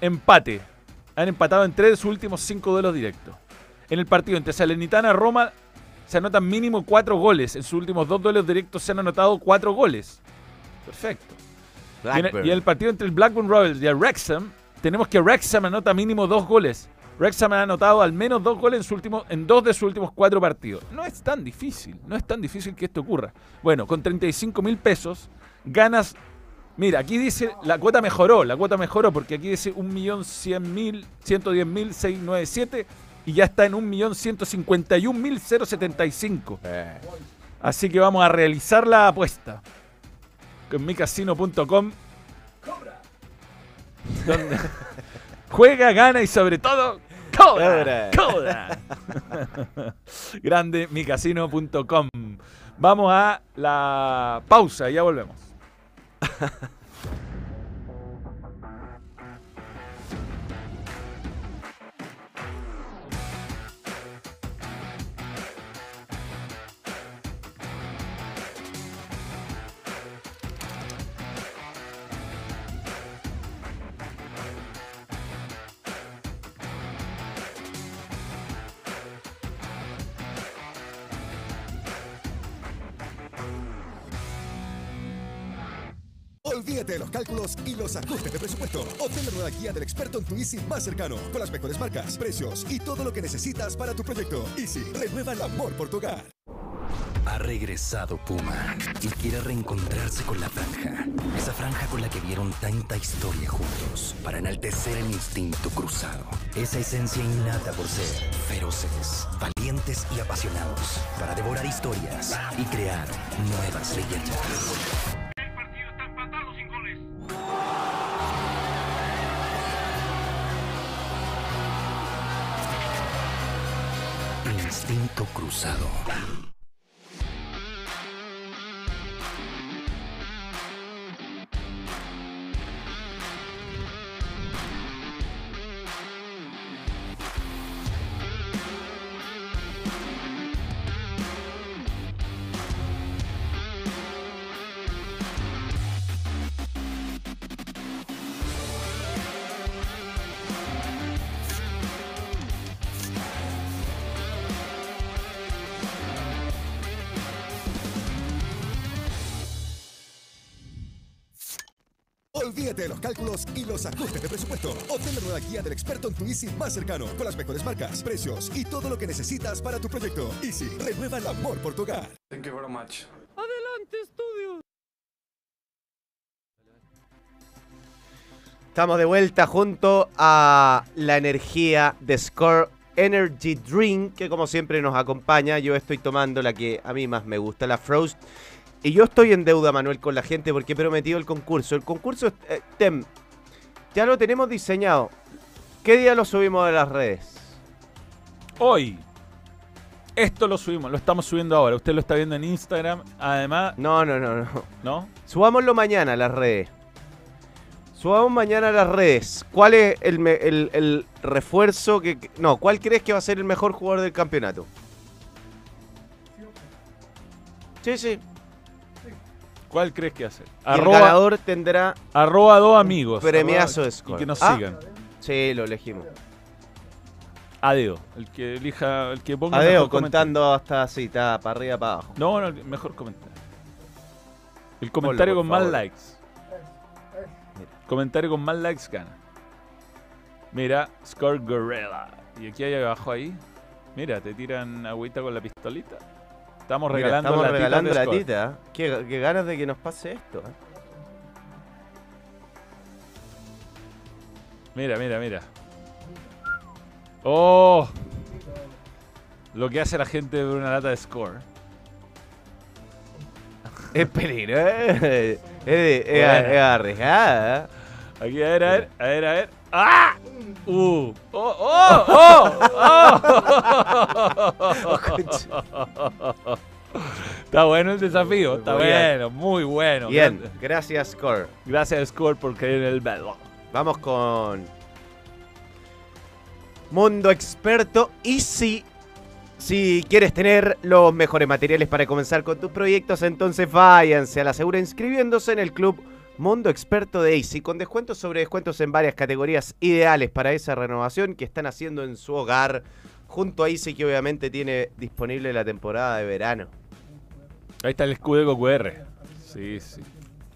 [SPEAKER 2] empate. Han empatado en tres de sus últimos cinco duelos directos. En el partido entre Salernitana y Roma se anotan mínimo cuatro goles. En sus últimos dos duelos directos se han anotado cuatro goles. Perfecto. Y en, el,
[SPEAKER 5] Blackburn.
[SPEAKER 2] y en el partido entre el Blackburn Rovers y el Wrexham, tenemos que Wrexham anota mínimo dos goles. Wrexham ha anotado al menos dos goles en, su último, en dos de sus últimos cuatro partidos. No es tan difícil, no es tan difícil que esto ocurra. Bueno, con 35 mil pesos ganas... Mira, aquí dice, la cuota mejoró, la cuota mejoró porque aquí dice 1.100.000, 110.697 y ya está en 1.151.075.
[SPEAKER 5] Eh,
[SPEAKER 2] Así que vamos a realizar la apuesta. Con micasino.com. Donde juega, gana y sobre todo cobra. Cobra. Grande micasino.com. Vamos a la pausa y ya volvemos.
[SPEAKER 7] cálculos y los ajustes de presupuesto. Obtén la nueva guía del experto en tu Easy más cercano, con las mejores marcas, precios y todo lo que necesitas para tu proyecto. Easy, renueva el amor por tu hogar.
[SPEAKER 8] Ha regresado Puma y quiere reencontrarse con la franja. Esa franja con la que vieron tanta historia juntos para enaltecer el instinto cruzado. Esa esencia innata por ser feroces, valientes y apasionados para devorar historias y crear nuevas leyendas. Instinto cruzado.
[SPEAKER 7] Tu Easy más cercano, con las mejores marcas, precios y todo lo que necesitas para tu proyecto. Easy, renueva el amor por tu hogar.
[SPEAKER 9] Thank you very much.
[SPEAKER 5] Estamos de vuelta junto a la energía de Score Energy Drink, que como siempre nos acompaña. Yo estoy tomando la que a mí más me gusta, la Frost. Y yo estoy en deuda, Manuel, con la gente porque he prometido el concurso. El concurso, eh, Tem, ya lo tenemos diseñado. ¿Qué día lo subimos a las redes?
[SPEAKER 2] Hoy. Esto lo subimos, lo estamos subiendo ahora. Usted lo está viendo en Instagram. Además,
[SPEAKER 5] No, no, no, no.
[SPEAKER 2] ¿no?
[SPEAKER 5] Subámoslo mañana a las redes. Subamos mañana a las redes. ¿Cuál es el, me- el- el refuerzo que... No, ¿cuál crees que va a ser el mejor jugador del campeonato? Sí, sí.
[SPEAKER 2] ¿Cuál crees que hace?
[SPEAKER 5] Y el
[SPEAKER 2] Arroba,
[SPEAKER 5] ganador tendrá
[SPEAKER 2] arroba dos amigos.
[SPEAKER 5] premiazo
[SPEAKER 2] Arroba-
[SPEAKER 5] de
[SPEAKER 2] Y que nos
[SPEAKER 5] Ah.
[SPEAKER 2] sigan.
[SPEAKER 5] Sí, lo elegimos.
[SPEAKER 2] A dedo. El que elija, el que ponga.
[SPEAKER 5] Adeo,
[SPEAKER 2] comentario.
[SPEAKER 5] contando hasta así, está para arriba, para abajo.
[SPEAKER 2] No, no, mejor comentario. El comentario con más likes. Comentario con más likes gana. Mira, Score Gorilla. Y aquí hay abajo ahí. Mira, te tiran agüita con la pistolita. Estamos
[SPEAKER 5] Mira,
[SPEAKER 2] regalando
[SPEAKER 5] estamos
[SPEAKER 2] latitas
[SPEAKER 5] regalando la tita. ¿eh? Qué, qué ganas de que nos pase esto. ¿eh?
[SPEAKER 2] Mira, mira, mira. ¡Oh! Lo que hace la gente de una lata de Score.
[SPEAKER 5] Es peligro, ¿eh? Es, es es arriesgada. ¿eh?
[SPEAKER 2] Aquí, a ver, a ver, a ver, a ver. ¡Ah! ¡Uh! ¡Oh! ¡Oh! ¡Oh! Está bueno el desafío, está
[SPEAKER 5] Muy bien.
[SPEAKER 2] bueno, muy bueno.
[SPEAKER 5] Bien,
[SPEAKER 2] Gracias-
[SPEAKER 5] gracias, Score.
[SPEAKER 2] Gracias, Score, por creer en el balón.
[SPEAKER 5] Vamos con Mundo Experto. Y si, si quieres tener los mejores materiales para comenzar con tus proyectos, entonces váyanse a la segura inscribiéndose en el club Mundo Experto de Easy, con descuentos sobre descuentos en varias categorías ideales para esa renovación que están haciendo en su hogar, junto a Easy, que obviamente tiene disponible la temporada de verano.
[SPEAKER 2] Ahí está el escudo de QR. Sí, sí.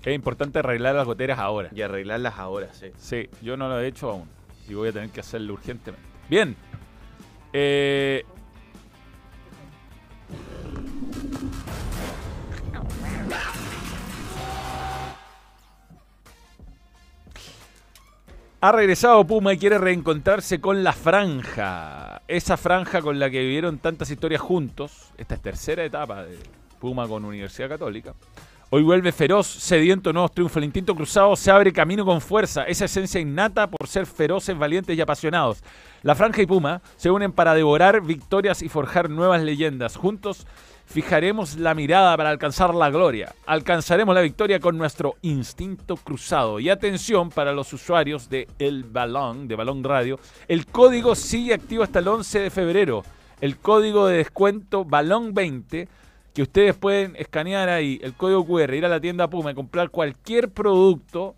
[SPEAKER 2] Es importante arreglar las goteras ahora.
[SPEAKER 5] Y arreglarlas ahora, sí.
[SPEAKER 2] Sí, yo no lo he hecho aún. Y voy a tener que hacerlo urgentemente. Bien. Eh, Ha regresado Puma y quiere reencontrarse con la franja. Esa franja con la que vivieron tantas historias juntos. Esta es tercera etapa de Puma con Universidad Católica. Hoy vuelve feroz, sediento, nuevos triunfos. El instinto cruzado se abre camino con fuerza. Esa esencia innata por ser feroces, valientes y apasionados. La franja y Puma se unen para devorar victorias y forjar nuevas leyendas. Juntos fijaremos la mirada para alcanzar la gloria. Alcanzaremos la victoria con nuestro instinto cruzado. Y atención para los usuarios de El Balón, de Balón Radio. El código sigue activo hasta el 11 de febrero. El código de descuento Balón 20 que ustedes pueden escanear ahí el código QR, ir a la tienda Puma y comprar cualquier producto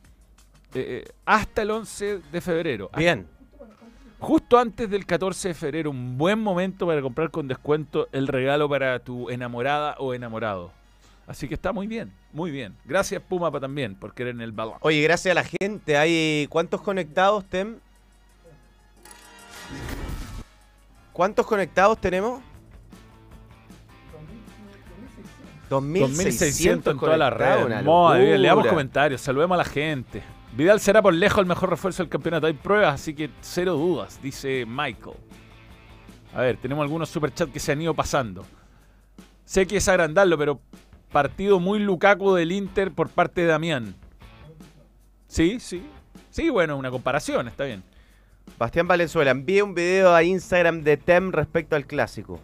[SPEAKER 2] eh, eh, hasta el 11 de febrero.
[SPEAKER 5] Bien.
[SPEAKER 2] Justo antes del 14 de febrero, un buen momento para comprar con descuento el regalo para tu enamorada o enamorado. Así que está muy bien, muy bien. Gracias Puma pa- también por querer en el balón.
[SPEAKER 5] Oye, gracias a la gente. ¿Hay cuántos conectados, Tem? ¿Cuántos conectados tenemos?
[SPEAKER 2] 2600 en toda la red. Madre leamos comentarios, saludemos a la gente. Vidal será por lejos el mejor refuerzo del campeonato. Hay pruebas, así que cero dudas, dice Michael. A ver, tenemos algunos superchats que se han ido pasando. Sé que es agrandarlo, pero partido muy Lukaku del Inter por parte de Damián. Sí, sí. Sí, bueno, una comparación, está bien.
[SPEAKER 5] Bastián Valenzuela, envíe un video a Instagram de Tem respecto al clásico.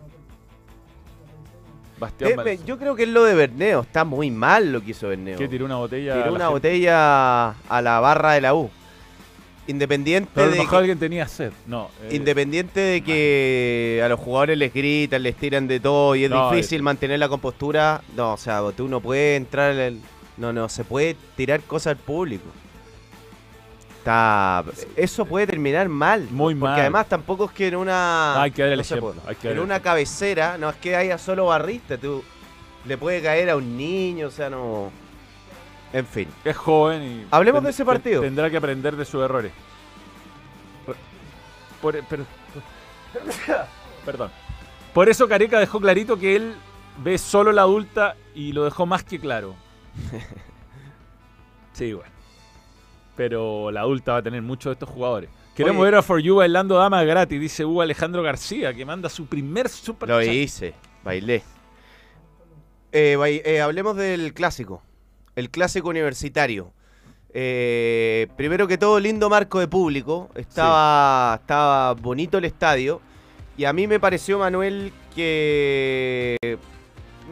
[SPEAKER 2] Bastián
[SPEAKER 5] Eh, me-
[SPEAKER 2] Valenzuela.
[SPEAKER 5] yo creo que es lo de Berneo. Está muy mal lo que hizo Berneo.
[SPEAKER 2] ¿Qué tiró una botella? a
[SPEAKER 5] Tiró
[SPEAKER 2] la
[SPEAKER 5] una
[SPEAKER 2] gente?
[SPEAKER 5] botella a la barra de la U. Independiente
[SPEAKER 2] Pero a lo
[SPEAKER 5] de
[SPEAKER 2] mejor
[SPEAKER 5] que-
[SPEAKER 2] alguien tenía sed. No. eh,
[SPEAKER 5] Independiente de que a los jugadores les gritan, les tiran de todo y es
[SPEAKER 2] No,
[SPEAKER 5] difícil
[SPEAKER 2] eh.
[SPEAKER 5] mantener la compostura, no, o sea, tú no puedes entrar en el- No, no, se puede tirar cosas al público. Está, eso puede terminar mal.
[SPEAKER 2] Muy
[SPEAKER 5] Porque
[SPEAKER 2] mal.
[SPEAKER 5] además tampoco es que en una...
[SPEAKER 2] Hay que dar el
[SPEAKER 5] no se
[SPEAKER 2] ejemplo,
[SPEAKER 5] puede.
[SPEAKER 2] hay que dar
[SPEAKER 5] en una cabecera, no es que haya solo barrista, tú le puede caer a un niño, o sea, no... En fin.
[SPEAKER 2] Es joven y.
[SPEAKER 5] Hablemos de ese partido.
[SPEAKER 2] Tendrá que aprender de sus errores. Por, pero- perdón. Por eso Careca dejó clarito que él ve solo la adulta y lo dejó más que claro. Sí, bueno. Pero la adulta va a tener muchos de estos jugadores. Queremos
[SPEAKER 5] Oye.
[SPEAKER 2] ver a For You bailando dama gratis, dice Hugo Alejandro García, que manda su primer super
[SPEAKER 5] Lo
[SPEAKER 2] chat.
[SPEAKER 5] hice, bailé. Eh, eh, hablemos del clásico, el clásico universitario. Eh, primero que todo, lindo marco de público. Estaba, estaba bonito el estadio. Y a mí me pareció, Manuel, que...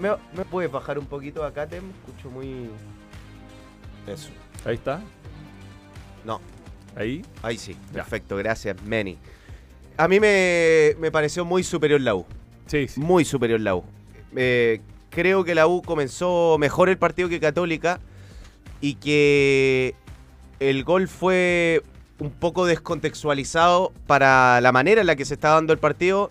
[SPEAKER 5] ¿Me, me puedes bajar un poquito acá, Tem? Escucho muy... Eso.
[SPEAKER 2] Ahí está.
[SPEAKER 5] No,
[SPEAKER 2] Ahí.
[SPEAKER 5] ahí sí.
[SPEAKER 2] Ya.
[SPEAKER 5] Perfecto, gracias, Manny. A mí me, me pareció muy superior la U.
[SPEAKER 2] Sí, sí.
[SPEAKER 5] Muy superior la U. Eh, creo que la U comenzó mejor el partido que Católica y que el gol fue un poco descontextualizado para la manera en la que se está dando el partido,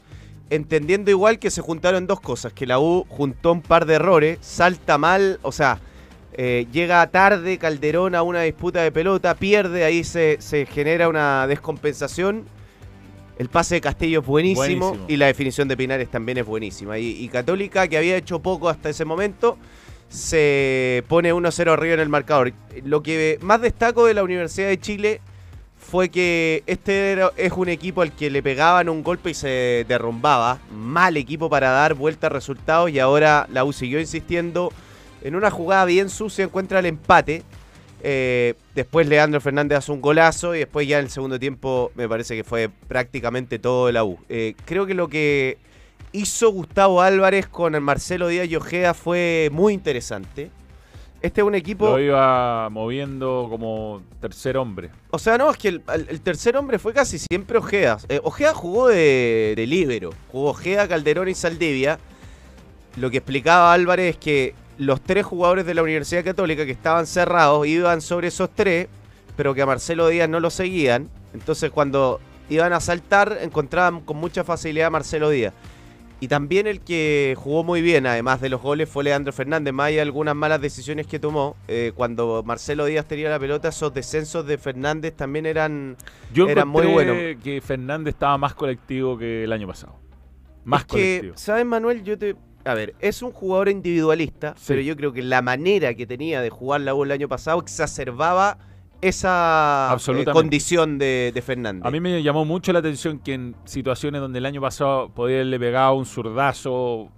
[SPEAKER 5] entendiendo igual que se juntaron dos cosas, que la U juntó un par de errores, salta mal, o sea, eh, llega tarde Calderón a una disputa de pelota, pierde, ahí se, se genera una descompensación. El pase de Castillo es buenísimo,
[SPEAKER 2] Buenísimo.
[SPEAKER 5] y la definición de Pinares también es buenísima. Y, y Católica, que había hecho poco hasta ese momento, se pone 1-0 arriba en el marcador. Lo que más destaco de la Universidad de Chile fue que este era- es un equipo al que le pegaban un golpe y se derrumbaba. Mal equipo para dar vuelta a resultados y ahora la U siguió insistiendo. En una jugada bien sucia encuentra el empate. Eh, después Leandro Fernández hace un golazo y después ya en el segundo tiempo me parece que fue prácticamente todo de la U. Eh, creo que lo que hizo Gustavo Álvarez con el Marcelo Díaz y Ojeda fue muy interesante. Este es un equipo...
[SPEAKER 2] Lo iba moviendo como tercer hombre.
[SPEAKER 5] O sea, no, es que el, tercer hombre fue casi siempre Ojeda. Eh, Ojeda jugó de, de líbero. Jugó Ojeda, Calderón y Saldivia. Lo que explicaba Álvarez es que los tres jugadores de la Universidad Católica que estaban cerrados iban sobre esos tres, pero que a Marcelo Díaz no lo seguían. Entonces cuando iban a saltar encontraban con mucha facilidad a Marcelo Díaz. Y también el que jugó muy bien, además de los goles, fue Leandro Fernández. Más de algunas malas decisiones que tomó, eh, cuando Marcelo Díaz tenía la pelota, esos descensos de Fernández también eran,
[SPEAKER 2] Yo
[SPEAKER 5] eran muy buenos.
[SPEAKER 2] que Fernández estaba más colectivo que el año pasado. Más
[SPEAKER 5] es que,
[SPEAKER 2] colectivo.
[SPEAKER 5] ¿sabes, Manuel? Yo te. A ver, es un jugador individualista,
[SPEAKER 2] Sí.
[SPEAKER 5] pero yo creo que la manera que tenía de jugar la U el año pasado exacerbaba esa eh, condición de, de Fernández.
[SPEAKER 2] A mí me llamó mucho la atención que en situaciones donde el año pasado podía haberle pegado un zurdazo,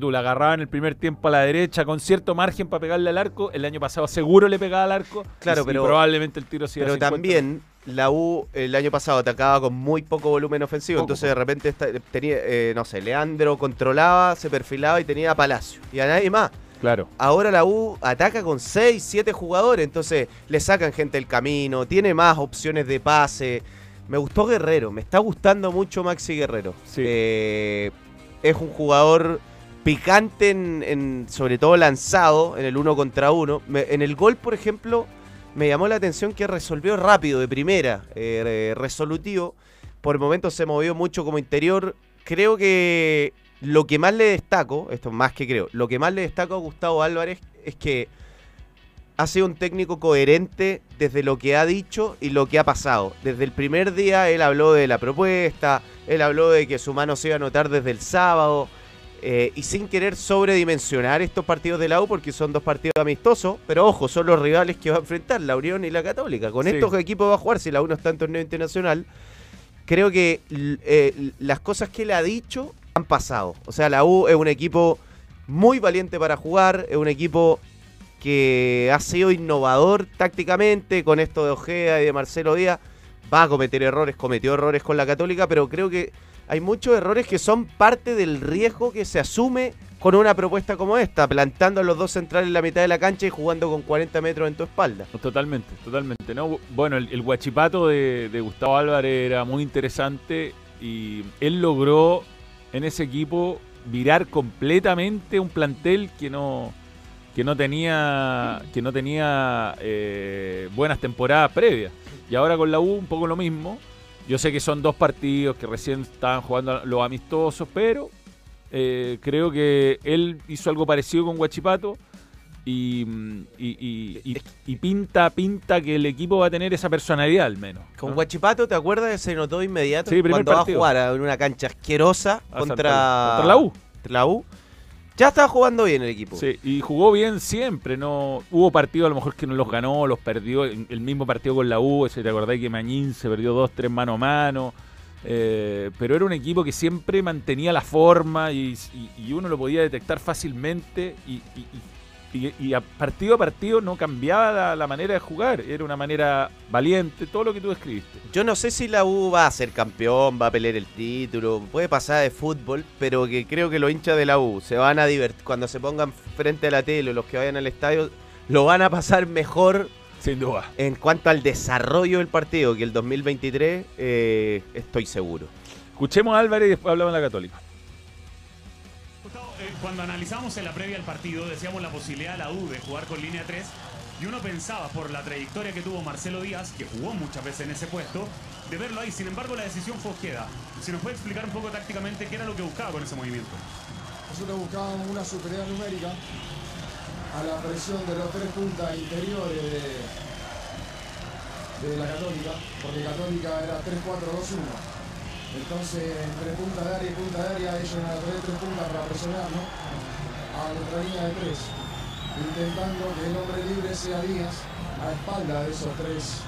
[SPEAKER 2] tú, la agarraba en el primer tiempo a la derecha con cierto margen para pegarle al arco, el año pasado seguro le pegaba al arco.
[SPEAKER 5] Claro,
[SPEAKER 2] y- y
[SPEAKER 5] pero-
[SPEAKER 2] probablemente el tiro a
[SPEAKER 5] Pero
[SPEAKER 2] 50.
[SPEAKER 5] también la U el año pasado atacaba con muy poco volumen ofensivo,
[SPEAKER 2] Poco,
[SPEAKER 5] entonces de repente tenía, eh, no sé, Leandro controlaba, se perfilaba y tenía a Palacio y a nadie más.
[SPEAKER 2] Claro.
[SPEAKER 5] Ahora la U ataca con 6, 7 jugadores, entonces le sacan gente del camino, tiene más opciones de pase. Me gustó Guerrero, me está gustando mucho Maxi Guerrero.
[SPEAKER 2] Sí.
[SPEAKER 5] Eh, es un jugador picante, en, en- sobre todo lanzado, en el uno contra uno. Me- en el gol, por ejemplo, me llamó la atención que resolvió rápido, de primera, eh, resolutivo. Por momentos se movió mucho como interior. Creo que lo que más le destaco, esto más que creo, lo que más le destaco a Gustavo Álvarez es que ha sido un técnico coherente desde lo que ha dicho y lo que ha pasado. Desde el primer día él habló de la propuesta, él habló de que su mano se iba a notar desde el sábado, eh, y sin querer sobredimensionar estos partidos de la U, porque son dos partidos amistosos, pero ojo, son los rivales que va a enfrentar la Unión y la Católica. Con
[SPEAKER 2] Sí.
[SPEAKER 5] estos equipos va a jugar si la U no está en torneo internacional. Creo que eh, las cosas que él ha dicho han pasado. O sea, la U es un equipo muy valiente para jugar, es un equipo que ha sido innovador tácticamente con esto de Ojea y de Marcelo Díaz. Va a cometer errores, cometió errores con la Católica, pero creo que hay muchos errores que son parte del riesgo que se asume con una propuesta como esta, plantando a los dos centrales en la mitad de la cancha y jugando con 40 metros en tu espalda.
[SPEAKER 2] Totalmente, totalmente. ¿no? Bueno, el, el guachipato de, Gustavo Álvarez era muy interesante y él logró en ese equipo virar completamente un plantel que no que no tenía que no tenía eh, buenas temporadas previas y ahora con la U un poco lo mismo yo sé que son dos partidos que recién estaban jugando los amistosos pero eh, creo que él hizo algo parecido con Guachipato y, y, y- y- y pinta pinta que el equipo va a tener esa personalidad al menos
[SPEAKER 5] Con. Guachipato, ¿te acuerdas? que Se notó inmediato
[SPEAKER 2] Sí,
[SPEAKER 5] cuando
[SPEAKER 2] partido.
[SPEAKER 5] va a jugar en una cancha asquerosa
[SPEAKER 2] A
[SPEAKER 5] contra,
[SPEAKER 2] Santa- contra la U.
[SPEAKER 5] contra la U. Ya estaba jugando bien el equipo.
[SPEAKER 2] Sí, y jugó bien siempre, no hubo partidos a lo mejor que no los ganó, los perdió, el mismo partido con la U, ese te acordás que Mañín se perdió dos, tres mano a mano, eh, pero era un equipo que siempre mantenía la forma y, uno lo podía detectar fácilmente y- y- y a partido a partido no cambiaba la, la manera de jugar, era una manera valiente, todo lo que tú describiste.
[SPEAKER 5] Yo no sé si la U va a ser campeón, va a pelear el título, puede pasar de fútbol, pero que creo que los hinchas de la U se van a divertir. Cuando se pongan frente a la tele o los que vayan al estadio, lo van a pasar mejor
[SPEAKER 2] Sin duda.
[SPEAKER 5] en cuanto al desarrollo del partido que el 2023, eh, estoy seguro.
[SPEAKER 2] Escuchemos a Álvarez y después hablamos de la Católica.
[SPEAKER 9] Cuando analizamos en la previa del partido, decíamos la posibilidad de la U de jugar con línea 3 y uno pensaba por la trayectoria que tuvo Marcelo Díaz, que jugó muchas veces en ese puesto, de verlo ahí. Sin embargo, la decisión fue Ojeda. Si nos puede explicar un poco tácticamente qué era lo que buscaba con ese movimiento.
[SPEAKER 10] Nosotros buscábamos una superioridad numérica a la presión de los tres puntas interiores de, de la Católica, porque Católica era 3-4-2-1. Entonces, entre punta de área y punta de área, ellos iban a traer tres puntas para presionarnos a nuestra línea de tres, intentando que el hombre libre sea Díaz a espalda de esos tres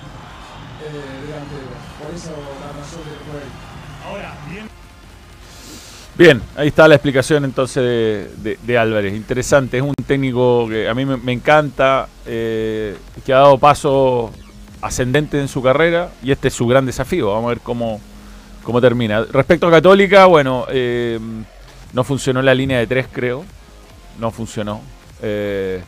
[SPEAKER 10] eh, delanteros. Por eso la razón fue ahí.
[SPEAKER 9] Ahora, bien.
[SPEAKER 2] Bien, ahí está la explicación entonces de, de- de Álvarez. Interesante, es un técnico que a mí me, me encanta, eh, que ha dado paso ascendente en su carrera y este es su gran desafío. Vamos a ver cómo, cómo termina. Respecto a Católica, bueno, eh, no funcionó la línea de tres, creo. No funcionó. Eh,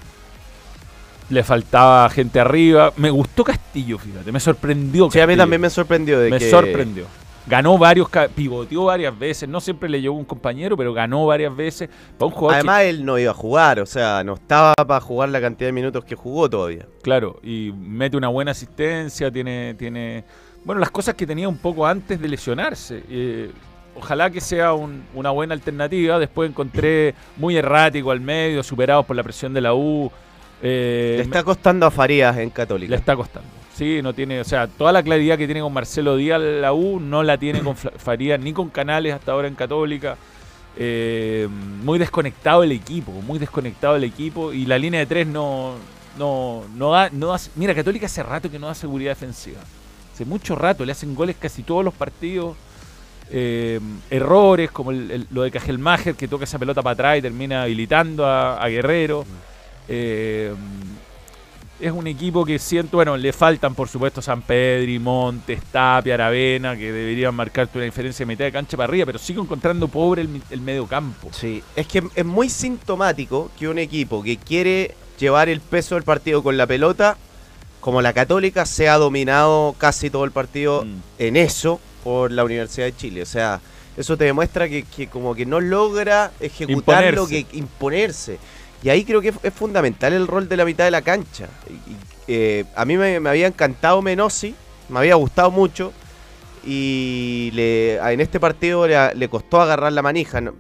[SPEAKER 2] le faltaba gente arriba. Me gustó Castillo, fíjate, me sorprendió.
[SPEAKER 5] Sí, a mí
[SPEAKER 2] Castillo.
[SPEAKER 5] también me sorprendió de
[SPEAKER 2] Me
[SPEAKER 5] que...
[SPEAKER 2] sorprendió. Ganó varios, pivoteó varias veces. No siempre le llevó un compañero, pero ganó varias veces. Para un jugador que-
[SPEAKER 5] Además, él no iba a jugar, o sea, no estaba para jugar la cantidad de minutos que jugó todavía.
[SPEAKER 2] Claro, y mete una buena asistencia, tiene, tiene, bueno, las cosas que tenía un poco antes de lesionarse. Eh, ojalá que sea un- una buena alternativa. Después encontré muy errático al medio, superados por la presión de la U. Eh,
[SPEAKER 5] Le está costando a Farías en Católica.
[SPEAKER 2] Le está costando. Sí, no tiene, o sea, toda la claridad que tiene con Marcelo Díaz la U no la tiene con Farías ni con Canales hasta ahora en Católica. Eh, muy desconectado el equipo, muy desconectado el equipo y la línea de tres no no no da, no da- mira, Católica hace rato que no da seguridad defensiva. Hace mucho rato le hacen goles casi todos los partidos. Eh, errores como lo de Cajelmacher que toca esa pelota para atrás y termina habilitando a, Guerrero. Eh, es un equipo que siento, bueno, le faltan por supuesto San Pedri, Montes, Tapia, Aravena, que deberían marcarte una diferencia de mitad de cancha para arriba, pero sigo encontrando pobre el, el medio campo.
[SPEAKER 5] Sí, es que es muy sintomático que un equipo que quiere llevar el peso del partido con la pelota, como la Católica, se ha dominado casi todo el partido
[SPEAKER 2] Mm.
[SPEAKER 5] en eso por la Universidad de Chile. O sea, eso te demuestra que, que como que no logra ejecutar lo que
[SPEAKER 2] Imponerse.
[SPEAKER 5] imponerse. Y ahí creo que es, es fundamental el rol de la mitad de la cancha. Y, eh, a mí me, me había encantado Menossi, me había gustado mucho. Y le, en este partido le, le costó agarrar la manija. ¿no?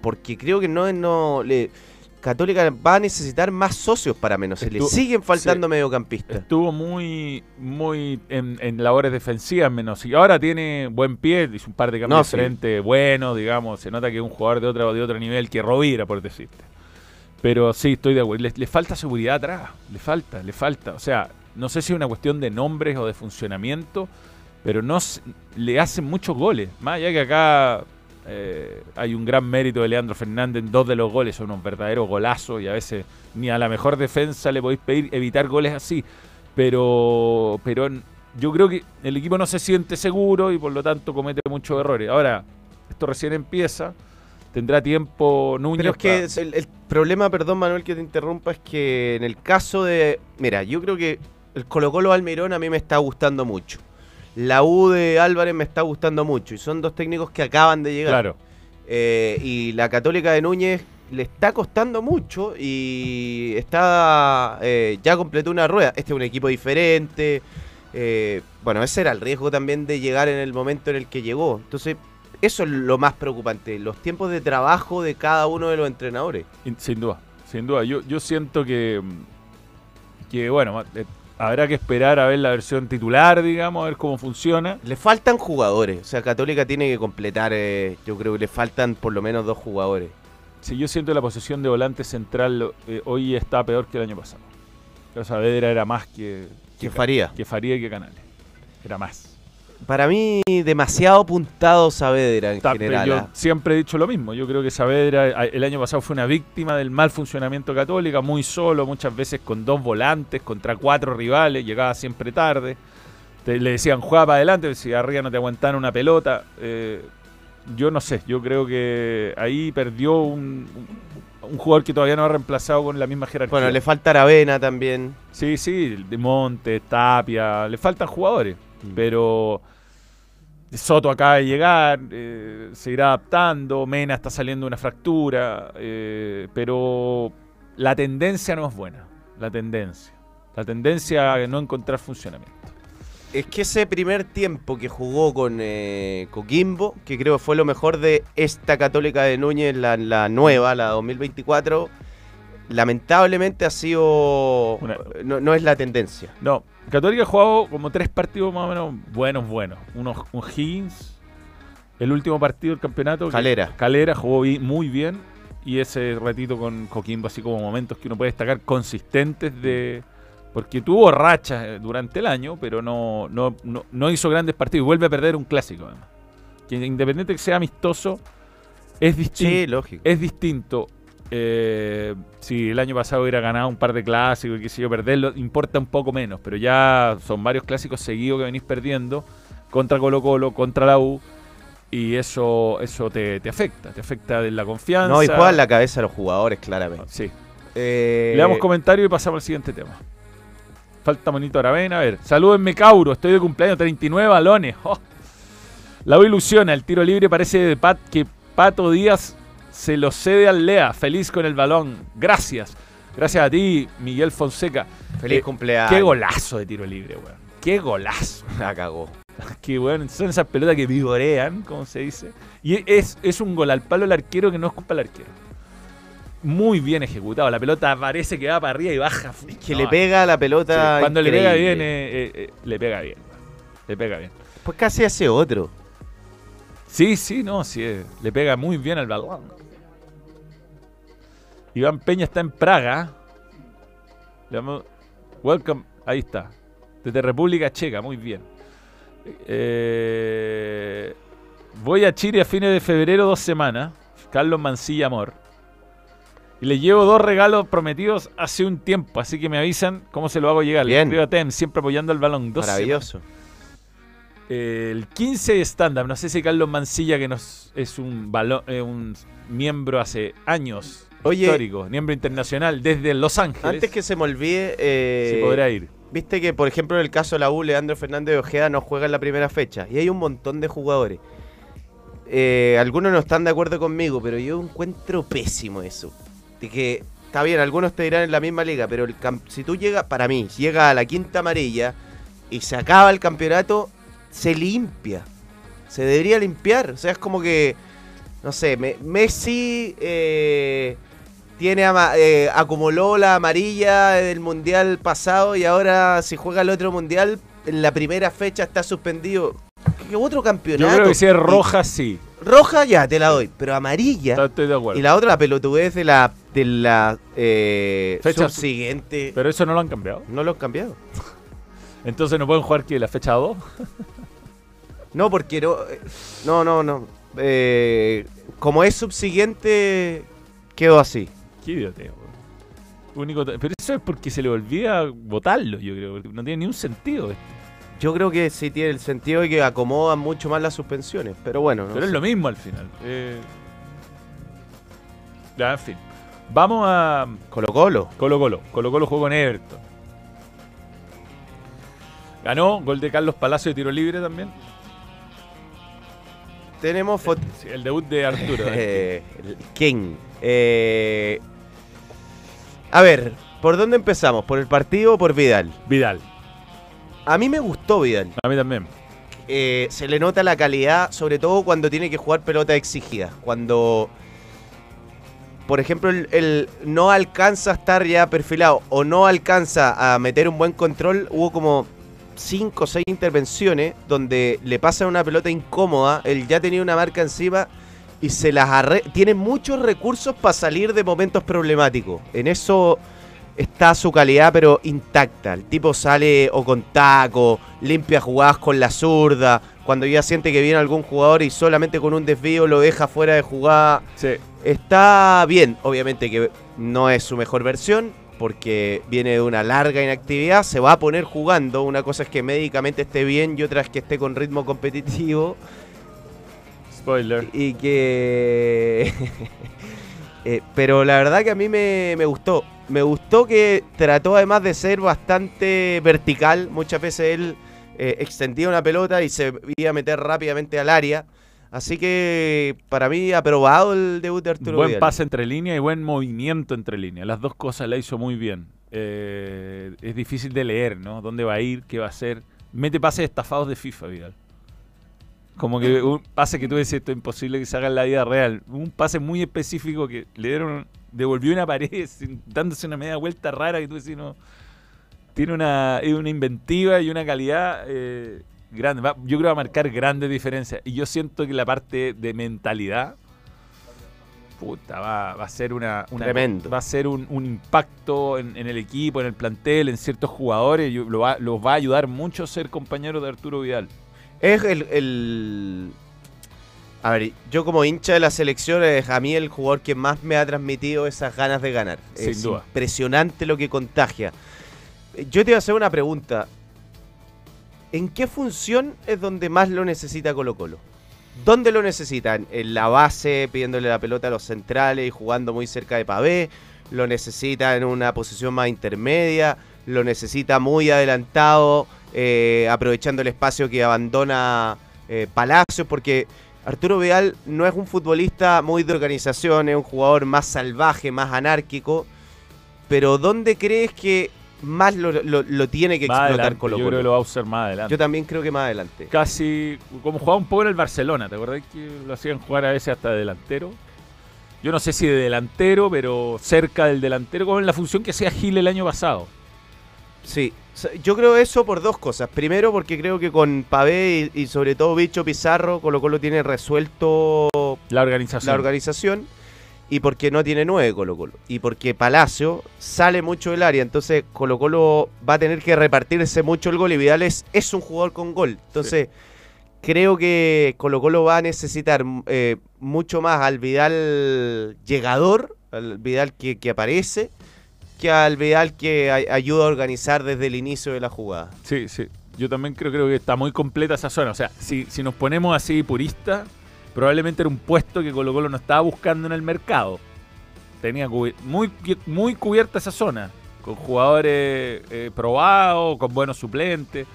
[SPEAKER 5] porque creo que no, no le, Católica va a necesitar más socios para menos. Se le
[SPEAKER 2] Estuvo-
[SPEAKER 5] siguen faltando
[SPEAKER 2] sí.
[SPEAKER 5] mediocampistas.
[SPEAKER 2] Estuvo muy, muy en, en labores defensivas menos. Y ahora tiene buen pie, hizo un par de cambios
[SPEAKER 5] No, sí.
[SPEAKER 2] frente buenos, digamos. Se nota que es un jugador de otro, de otro nivel que Rovira, por decirte. Pero sí, estoy de acuerdo. Le, le falta seguridad atrás. Le falta, le falta. O sea, no sé si es una cuestión de nombres o de funcionamiento, pero no le hacen muchos goles. Más allá que acá eh, hay un gran mérito de Leandro Fernández en dos de los goles, son unos verdaderos golazos y a veces ni a la mejor defensa le podéis pedir evitar goles así. Pero, pero yo creo que el equipo no se siente seguro y por lo tanto comete muchos errores. Ahora, esto recién empieza, tendrá tiempo Núñez.
[SPEAKER 5] Pero es que el problema, perdón Manuel que te interrumpa, es que en el caso de... Mira, yo creo que el Colo Colo Almirón a mí me está gustando mucho. La U de Álvarez me está gustando mucho. Y son dos técnicos que acaban de llegar.
[SPEAKER 2] Claro.
[SPEAKER 5] Eh, y la Católica de Núñez le está costando mucho y está eh, ya completó una rueda. Este es un equipo diferente. eh, bueno, ese era el riesgo también de llegar en el momento en el que llegó. Entonces, eso es lo más preocupante, los tiempos de trabajo de cada uno de los entrenadores.
[SPEAKER 2] In- Sin duda, sin duda. Yo, yo siento que, que bueno, eh, habrá que esperar a ver la versión titular, digamos, a ver cómo funciona.
[SPEAKER 5] Le faltan jugadores, o sea, Católica tiene que completar, eh, yo creo que le faltan por lo menos dos jugadores.
[SPEAKER 2] Si yo siento la posición de volante central eh, hoy está peor que el año pasado. O sea, Saavedra era más que,
[SPEAKER 5] Que Faría.
[SPEAKER 2] Que Faría y que Canales. Era más.
[SPEAKER 5] Para mí, demasiado puntado Saavedra en general.
[SPEAKER 2] yo
[SPEAKER 5] ah.
[SPEAKER 2] siempre he dicho lo mismo. Yo creo que Saavedra el año pasado fue una víctima del mal funcionamiento católica, muy solo, muchas veces con dos volantes contra cuatro rivales, llegaba siempre tarde. Te- le decían, juega para adelante, si arriba no te aguantaban una pelota. Eh, yo no sé, yo creo que ahí perdió un jugador que todavía no ha reemplazado con la misma jerarquía.
[SPEAKER 5] Bueno, le falta Aravena también.
[SPEAKER 2] Sí, sí, de Monte, Tapia, le faltan jugadores,
[SPEAKER 5] Mm.
[SPEAKER 2] pero Soto acaba de llegar, eh, se irá adaptando, Mena está saliendo de una fractura, eh, pero la tendencia no es buena, la tendencia. La tendencia a no encontrar funcionamiento.
[SPEAKER 5] Es que ese primer tiempo que jugó con eh, Coquimbo, que creo que fue lo mejor de esta Católica de Núñez, la, la nueva, la 2024, lamentablemente ha sido. No, no es la tendencia.
[SPEAKER 2] No, Católica ha jugado como tres partidos más o menos buenos, buenos. Uno, un Higgins, el último partido del campeonato.
[SPEAKER 5] Calera.
[SPEAKER 2] Calera jugó muy bien. Y ese ratito con Coquimbo, así como momentos que uno puede destacar consistentes de. Porque tuvo rachas durante el año, pero no, no, no, no hizo grandes partidos. Y vuelve a perder un clásico, además. Que independiente que sea amistoso, es distinto.
[SPEAKER 5] Sí, lógico.
[SPEAKER 2] Es distinto. Eh, si el año pasado hubiera ganado un par de clásicos y qué sé yo, perderlo, importa un poco menos. Pero ya son varios clásicos seguidos que venís perdiendo contra Colo Colo, contra la U. Y eso, eso te, te afecta, te afecta de la confianza.
[SPEAKER 5] No, y juegan la cabeza a los jugadores, claramente.
[SPEAKER 2] Sí.
[SPEAKER 5] Eh,
[SPEAKER 2] Le damos comentario y pasamos al siguiente tema. Falta Monito Aravena. A ver, salúdenme Cauro, estoy de cumpleaños, 39 balones. Oh. La U ilusiona, el tiro libre parece de Pat, que Pato Díaz se lo cede al Lea. Feliz con el balón. Gracias. Gracias a ti, Miguel Fonseca.
[SPEAKER 5] Feliz
[SPEAKER 2] Eh,
[SPEAKER 5] cumpleaños.
[SPEAKER 2] Qué golazo de tiro libre, weón. Qué golazo.
[SPEAKER 5] La cagó.
[SPEAKER 2] Qué bueno. Son esas pelotas que vigorean, como se dice. Y es, es un gol al palo del arquero que no es culpa del arquero. Muy bien ejecutado. La pelota parece que va para arriba y baja.
[SPEAKER 5] Que le pega la pelota.
[SPEAKER 2] Sí, cuando le pega bien, eh, eh, eh, le pega bien. Le pega bien.
[SPEAKER 5] Pues casi hace otro.
[SPEAKER 2] Sí, sí, no, sí. eh, le pega muy bien al balón. Iván Peña está en Praga. Le damos- Welcome. Ahí está. Desde República Checa, muy bien. Eh, voy a Chile a fines de febrero, dos semanas. Carlos Mancilla Amor. Y le llevo dos regalos prometidos hace un tiempo, así que me avisan cómo se lo hago llegar. Le
[SPEAKER 5] Bien.
[SPEAKER 2] escribo a Tem, siempre apoyando el balón. Dos
[SPEAKER 5] Maravilloso.
[SPEAKER 2] El 15 de stand-up, no sé si Carlos Mancilla, que nos es un, balo- eh, un miembro hace años,
[SPEAKER 5] Oye.
[SPEAKER 2] histórico, miembro internacional desde Los Ángeles.
[SPEAKER 5] Antes que se me olvide. eh,
[SPEAKER 2] Sí, podrá ir.
[SPEAKER 5] Viste que, por ejemplo, en el caso de la U, Leandro Fernández de Ojeda no juega en la primera fecha. Y hay un montón de jugadores. Eh, algunos no están de acuerdo conmigo, pero yo encuentro pésimo eso. De que, está bien, algunos te dirán en la misma liga, pero el si tú llegas, para mí, llega a la quinta amarilla y se acaba el campeonato, se limpia. Se debería limpiar. O sea, es como que no sé, me- Messi eh, tiene eh, acumuló la amarilla del mundial pasado y ahora si juega el otro mundial en la primera fecha está suspendido. ¿Qué otro
[SPEAKER 2] Yo
[SPEAKER 5] campeonato?
[SPEAKER 2] creo que si es
[SPEAKER 5] Y-
[SPEAKER 2] roja, sí.
[SPEAKER 5] roja ya te la doy, pero amarilla.
[SPEAKER 2] Estoy de acuerdo.
[SPEAKER 5] Y la otra la pelotudez de la de la eh,
[SPEAKER 2] Fecha-
[SPEAKER 5] subsiguiente.
[SPEAKER 2] Pero eso no lo han cambiado.
[SPEAKER 5] No lo han cambiado.
[SPEAKER 2] Entonces no pueden jugar que la fecha 2.
[SPEAKER 5] No, porque no. eh, No, no, no. Eh, como es subsiguiente, quedó así.
[SPEAKER 2] Qué idioteo. Único Pero eso es porque se le olvida votarlo, yo creo. No tiene ni un sentido esto.
[SPEAKER 5] Yo creo que sí tiene el sentido de que acomodan mucho más las suspensiones. Pero bueno, no
[SPEAKER 2] Pero es lo mismo al final. Eh, Ya, en fin. Vamos a
[SPEAKER 5] Colo Colo.
[SPEAKER 2] Colo Colo. Colo Colo jugó con Everton. Ganó, gol de Carlos Palacio de tiro libre también.
[SPEAKER 5] Tenemos foto.
[SPEAKER 2] Sí, el debut de Arturo.
[SPEAKER 5] Eh, King. Eh, a ver, ¿por dónde empezamos? ¿Por el partido o por Vidal?
[SPEAKER 2] Vidal.
[SPEAKER 5] A mí me gustó Vidal.
[SPEAKER 2] A mí también.
[SPEAKER 5] Eh, se le nota la calidad, sobre todo cuando tiene que jugar pelota exigida. Cuando, por ejemplo, el, el no alcanza a estar ya perfilado o no alcanza a meter un buen control, hubo como 5 o 6 intervenciones donde le pasan una pelota incómoda, él ya tenía una marca encima y se las arre tiene muchos recursos para salir de momentos problemáticos. En eso está su calidad, pero intacta. El tipo sale o con taco, limpia jugadas con la zurda. Cuando ya siente que viene algún jugador y solamente con un desvío lo deja fuera de jugada.
[SPEAKER 2] Sí.
[SPEAKER 5] Está bien, obviamente que no es su mejor versión, porque viene de una larga inactividad, se va a poner jugando. Una cosa es que médicamente esté bien y otra es que esté con ritmo competitivo.
[SPEAKER 2] Spoiler.
[SPEAKER 5] Y que... Eh, pero la verdad que a mí me, me gustó. Me gustó que trató además de ser bastante vertical. Muchas veces él eh, extendía una pelota y se iba a meter rápidamente al área. Así que para mí aprobado el debut de Arturo
[SPEAKER 2] Buen
[SPEAKER 5] Vidal.
[SPEAKER 2] pase entre líneas y buen movimiento entre líneas. Las dos cosas la hizo muy bien. Eh, es difícil de leer, ¿no? ¿Dónde va a ir? ¿Qué va a hacer? Mete pases estafados de FIFA, Vidal. Como que un pase que tú decís, esto es imposible que se haga en la vida real. Un pase muy específico que le dieron, devolvió una pared sin- dándose una media vuelta rara que tú decís, no. Tiene una, una inventiva y una calidad eh, grande. Va- yo creo que va a marcar grandes diferencias. Y yo siento que la parte de mentalidad, puta, va, va a ser una, una-
[SPEAKER 5] Tremendo.
[SPEAKER 2] va a ser un, un impacto en, en el equipo, en el plantel, en ciertos jugadores. Yo- lo va- los va a ayudar mucho ser compañero de Arturo Vidal.
[SPEAKER 5] Es el, el- A ver, yo como hincha de la selección es a mí el jugador que más me ha transmitido esas ganas de ganar.
[SPEAKER 2] Sin
[SPEAKER 5] es
[SPEAKER 2] duda.
[SPEAKER 5] impresionante lo que contagia. Yo te voy a hacer una pregunta. ¿En qué función es donde más lo necesita Colo Colo? ¿Dónde lo necesitan? ¿En la base, pidiéndole la pelota a los centrales y jugando muy cerca de Pavé? ¿Lo necesita en una posición más intermedia? ¿Lo necesita muy adelantado, eh, aprovechando el espacio que abandona eh, Palacios? Porque Arturo Vidal no es un futbolista muy de organización, es un jugador más salvaje, más anárquico. Pero ¿dónde crees que más lo, lo- lo tiene que
[SPEAKER 2] Más
[SPEAKER 5] explotar Colo
[SPEAKER 2] yo creo que lo va a usar más adelante.
[SPEAKER 5] Yo también creo que más adelante.
[SPEAKER 2] Casi como jugaba un poco en el Barcelona, ¿te acordás que lo hacían jugar a veces hasta de delantero? Yo no sé si de delantero, pero cerca del delantero, como en la función que hacía Gil el año pasado.
[SPEAKER 5] Sí, yo creo eso por dos cosas. Primero, porque creo que con Pavé y, y sobre todo Bicho Pizarro, Colo Colo tiene resuelto
[SPEAKER 2] La organización.
[SPEAKER 5] la organización. Y porque no tiene nueve Colo Colo. Y porque Palacio sale mucho del área. Entonces Colo Colo va a tener que repartirse mucho el gol. Y Vidal es, es un jugador con gol. Entonces creo que Colo Colo va a necesitar eh, mucho más al Vidal llegador. Al Vidal que, que aparece. Que al Vidal que ay- ayuda a organizar desde el inicio de la jugada.
[SPEAKER 2] Sí, sí. Yo también creo, creo que está muy completa esa zona. O sea, si, si nos ponemos así puristas, probablemente era un puesto que Colo Colo no estaba buscando en el mercado. Tenía muy, muy cubierta esa zona, con jugadores eh, probados, con buenos suplentes,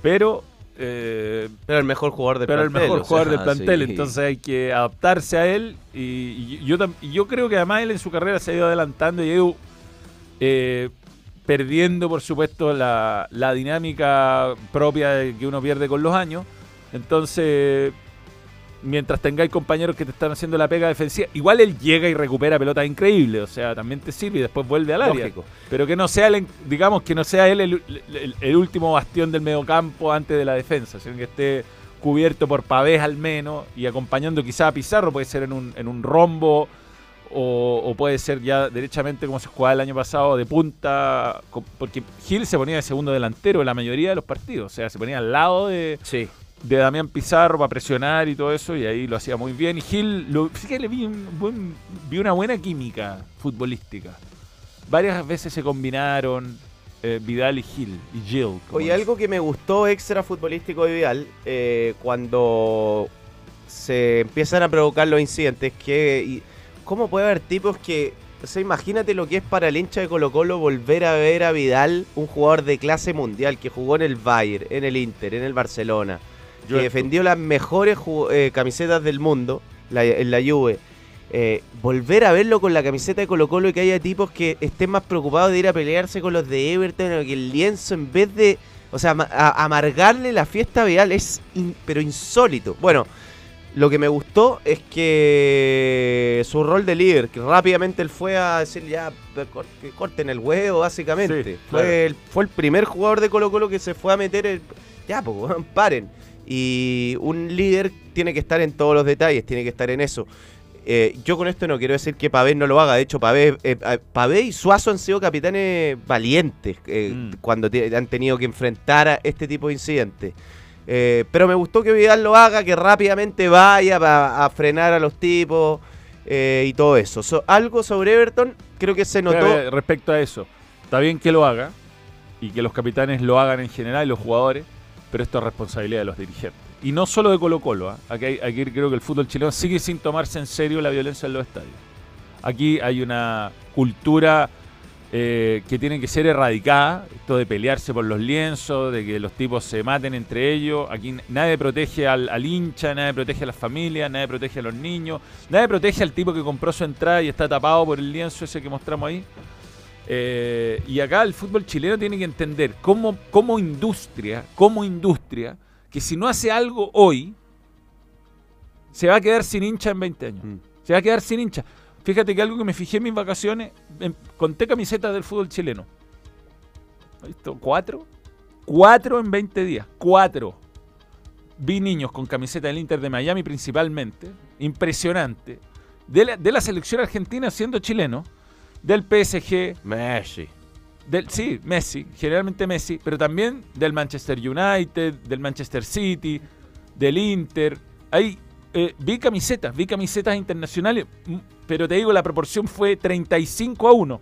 [SPEAKER 2] pero... eh,
[SPEAKER 5] Pero el mejor jugador del
[SPEAKER 2] pero
[SPEAKER 5] plantel.
[SPEAKER 2] el mejor jugador
[SPEAKER 5] sea,
[SPEAKER 2] del plantel,
[SPEAKER 5] sí.
[SPEAKER 2] entonces hay que adaptarse a él y, y yo, y yo creo que además él en su carrera se ha ido adelantando y ha ido eh, perdiendo por supuesto la, la dinámica propia que uno pierde con los años, entonces mientras tengáis compañeros que te están haciendo la pega defensiva, igual él llega y recupera pelotas increíbles, o sea, también te sirve y después vuelve al área.
[SPEAKER 5] Lógico.
[SPEAKER 2] Pero que no sea en- digamos que no sea él el, el- el último bastión del mediocampo antes de la defensa, sino que esté cubierto por Pavés al menos y acompañando quizá a Pizarro, puede ser en un, en un rombo o, o puede ser ya derechamente como se jugaba el año pasado de punta, porque Gil se ponía de segundo delantero en la mayoría de los partidos, o sea, se ponía al lado de,
[SPEAKER 5] Sí.
[SPEAKER 2] De Damián Pizarro para presionar y todo eso, y ahí lo hacía muy bien. Y Gil, lo, fíjate, le vi, un buen- vi una buena química futbolística. Varias veces se combinaron eh, Vidal y Gil, y Gil.
[SPEAKER 5] Oye, algo que me gustó extra futbolístico de Vidal, eh, cuando se empiezan a provocar los incidentes, que y- ¿cómo puede haber tipos que... O sea, imagínate lo que es para el hincha de Colo Colo volver a ver a Vidal, un jugador de clase mundial que jugó en el Bayern, en el Inter, en el Barcelona, que defendió las mejores eh, camisetas del mundo la- en la Juve. Eh, volver a verlo con la camiseta de Colo Colo y que haya tipos que estén más preocupados de ir a pelearse con los de Everton o que el lienzo en vez de, o sea, amargarle la fiesta a Vidal es in- pero insólito. Bueno, lo que me gustó es que su rol de líder, que rápidamente él fue a decir ya que corten el huevo básicamente.
[SPEAKER 2] Sí,
[SPEAKER 5] fue,
[SPEAKER 2] claro.
[SPEAKER 5] el, fue el primer jugador de Colo Colo que se fue a meter el, ya, pues, paren. Y un líder tiene que estar en todos los detalles, tiene que estar en eso. Eh, yo con esto no quiero decir que Pavés no lo haga. De hecho, Pavés, eh, eh, Pavés y Suazo han sido capitanes valientes eh,
[SPEAKER 2] Mm.
[SPEAKER 5] cuando te- han tenido que enfrentar a este tipo de incidentes. Pero me gustó que Vidal lo haga, que rápidamente vaya pa- a frenar a los tipos y todo eso. So- algo sobre Everton, creo que se notó.
[SPEAKER 2] Respecto a eso, está bien que lo haga y que los capitanes lo hagan en general y los jugadores, pero esto es responsabilidad de los dirigentes. Y no solo de Colo Colo, ¿ah? aquí, aquí creo que el fútbol chileno sigue sin tomarse en serio la violencia en los estadios. Aquí hay una cultura eh, que tiene que ser erradicada, esto de pelearse por los lienzos, de que los tipos se maten entre ellos. Aquí nadie protege al hincha, nadie protege a las familias, nadie protege a los niños, nadie protege al tipo que compró su entrada y está tapado por el lienzo ese que mostramos ahí. Eh, y acá el fútbol chileno tiene que entender como, como industria, como industria, que si no hace algo hoy, se va a quedar sin hincha en 20 años.
[SPEAKER 5] Mm.
[SPEAKER 2] Se va a quedar sin hincha. Fíjate que algo que me fijé en mis vacaciones, en- conté camisetas del fútbol chileno. ¿Has visto? ¿Cuatro? Cuatro en 20 días. Cuatro. Vi niños con camiseta del Inter de Miami principalmente. Impresionante. De la, de la selección argentina siendo chileno. Del PSG.
[SPEAKER 5] Messi.
[SPEAKER 2] Del, sí, Messi, generalmente Messi, pero también del Manchester United, del Manchester City, del Inter. Ahí eh, vi camisetas, vi camisetas internacionales, pero te digo, la proporción fue 35 a 1.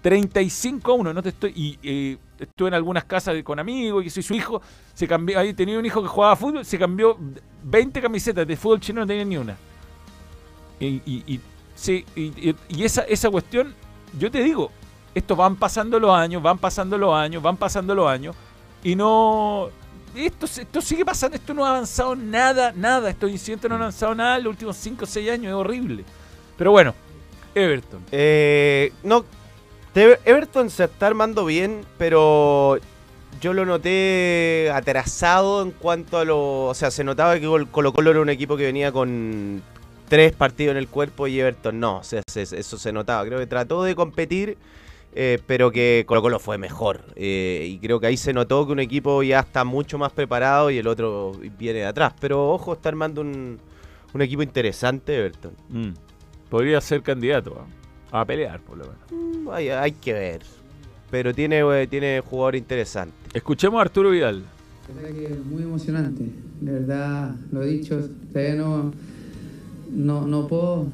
[SPEAKER 2] 35 a 1, no te estoy. Y eh, estuve en algunas casas con amigos, y soy su hijo, se cambió, ahí tenía un hijo que jugaba fútbol, se cambió 20 camisetas de fútbol chino, no tenía ni una. Y, y- y- sí, y, y- esa, esa cuestión, yo te digo, estos van pasando los años, van pasando los años, van pasando los años, y no. Esto, esto sigue pasando, esto no ha avanzado nada, nada. Estos incidentes no han avanzado nada en los últimos 5 o 6 años, es horrible. Pero bueno, Everton.
[SPEAKER 5] Eh, no, Everton se está armando bien, pero yo lo noté atrasado en cuanto a lo... O sea, se notaba que Col- Colo Colo era un equipo que venía con tres partidos en el cuerpo y Everton no. O sea, se- eso se notaba. Creo que trató de competir, eh, pero que Colo Colo fue mejor. Eh, y creo que ahí se notó que un equipo ya está mucho más preparado y el otro viene de atrás. Pero ojo, está armando un, un equipo interesante Everton.
[SPEAKER 2] Mm. Podría ser candidato a pelear, por lo menos.
[SPEAKER 5] Mm, Hay, hay que ver. Pero tiene, eh, tiene jugador interesante.
[SPEAKER 2] Escuchemos a Arturo Vidal.
[SPEAKER 11] La verdad que es muy emocionante, de verdad, lo dicho, todavía no, no, no puedo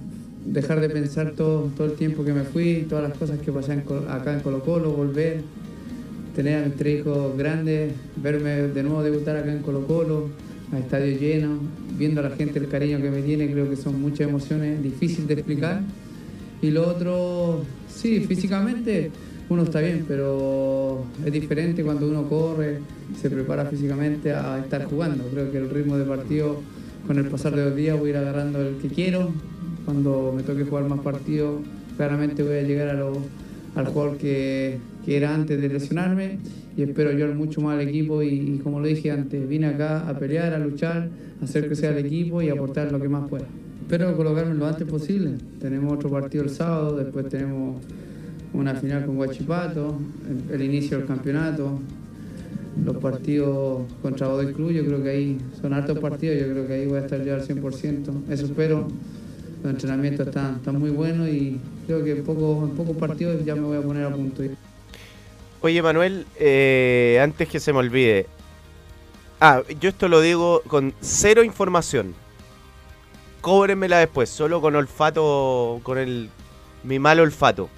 [SPEAKER 11] dejar de pensar todo, todo el tiempo que me fui, todas las cosas que pasé en acá en Colo Colo, volver, tener a mis tres verme de nuevo debutar acá en Colo Colo, a estadio lleno, viendo a la gente el cariño que me tiene, creo que son muchas emociones, difícil de explicar. Y lo otro, sí, físicamente uno está bien, pero es diferente cuando uno corre, se prepara físicamente a estar jugando. Creo que el ritmo de partido, con el pasar de los días, voy a ir agarrando el que quiero. Cuando me toque jugar más partidos, claramente voy a llegar al jugador que, que era antes de lesionarme y espero ayudar mucho más al equipo y, como lo dije antes, vine acá a pelear, a luchar, a hacer crecer al equipo y aportar lo que más pueda. Espero colocarme lo antes posible. Tenemos otro partido el sábado, después tenemos una final con Guachipato, el, el inicio del campeonato, los partidos contra Godoy Cruz, yo creo que ahí son hartos partidos, yo creo que ahí voy a estar ya al 100%, eso espero. Los entrenamientos están, están muy buenos y creo que en pocos partidos ya me voy a poner a punto.
[SPEAKER 5] Oye, Manuel, eh, antes que se me olvide. Ah, yo esto lo digo con cero información. Cóbrenmela después, solo con olfato, con el mi mal olfato.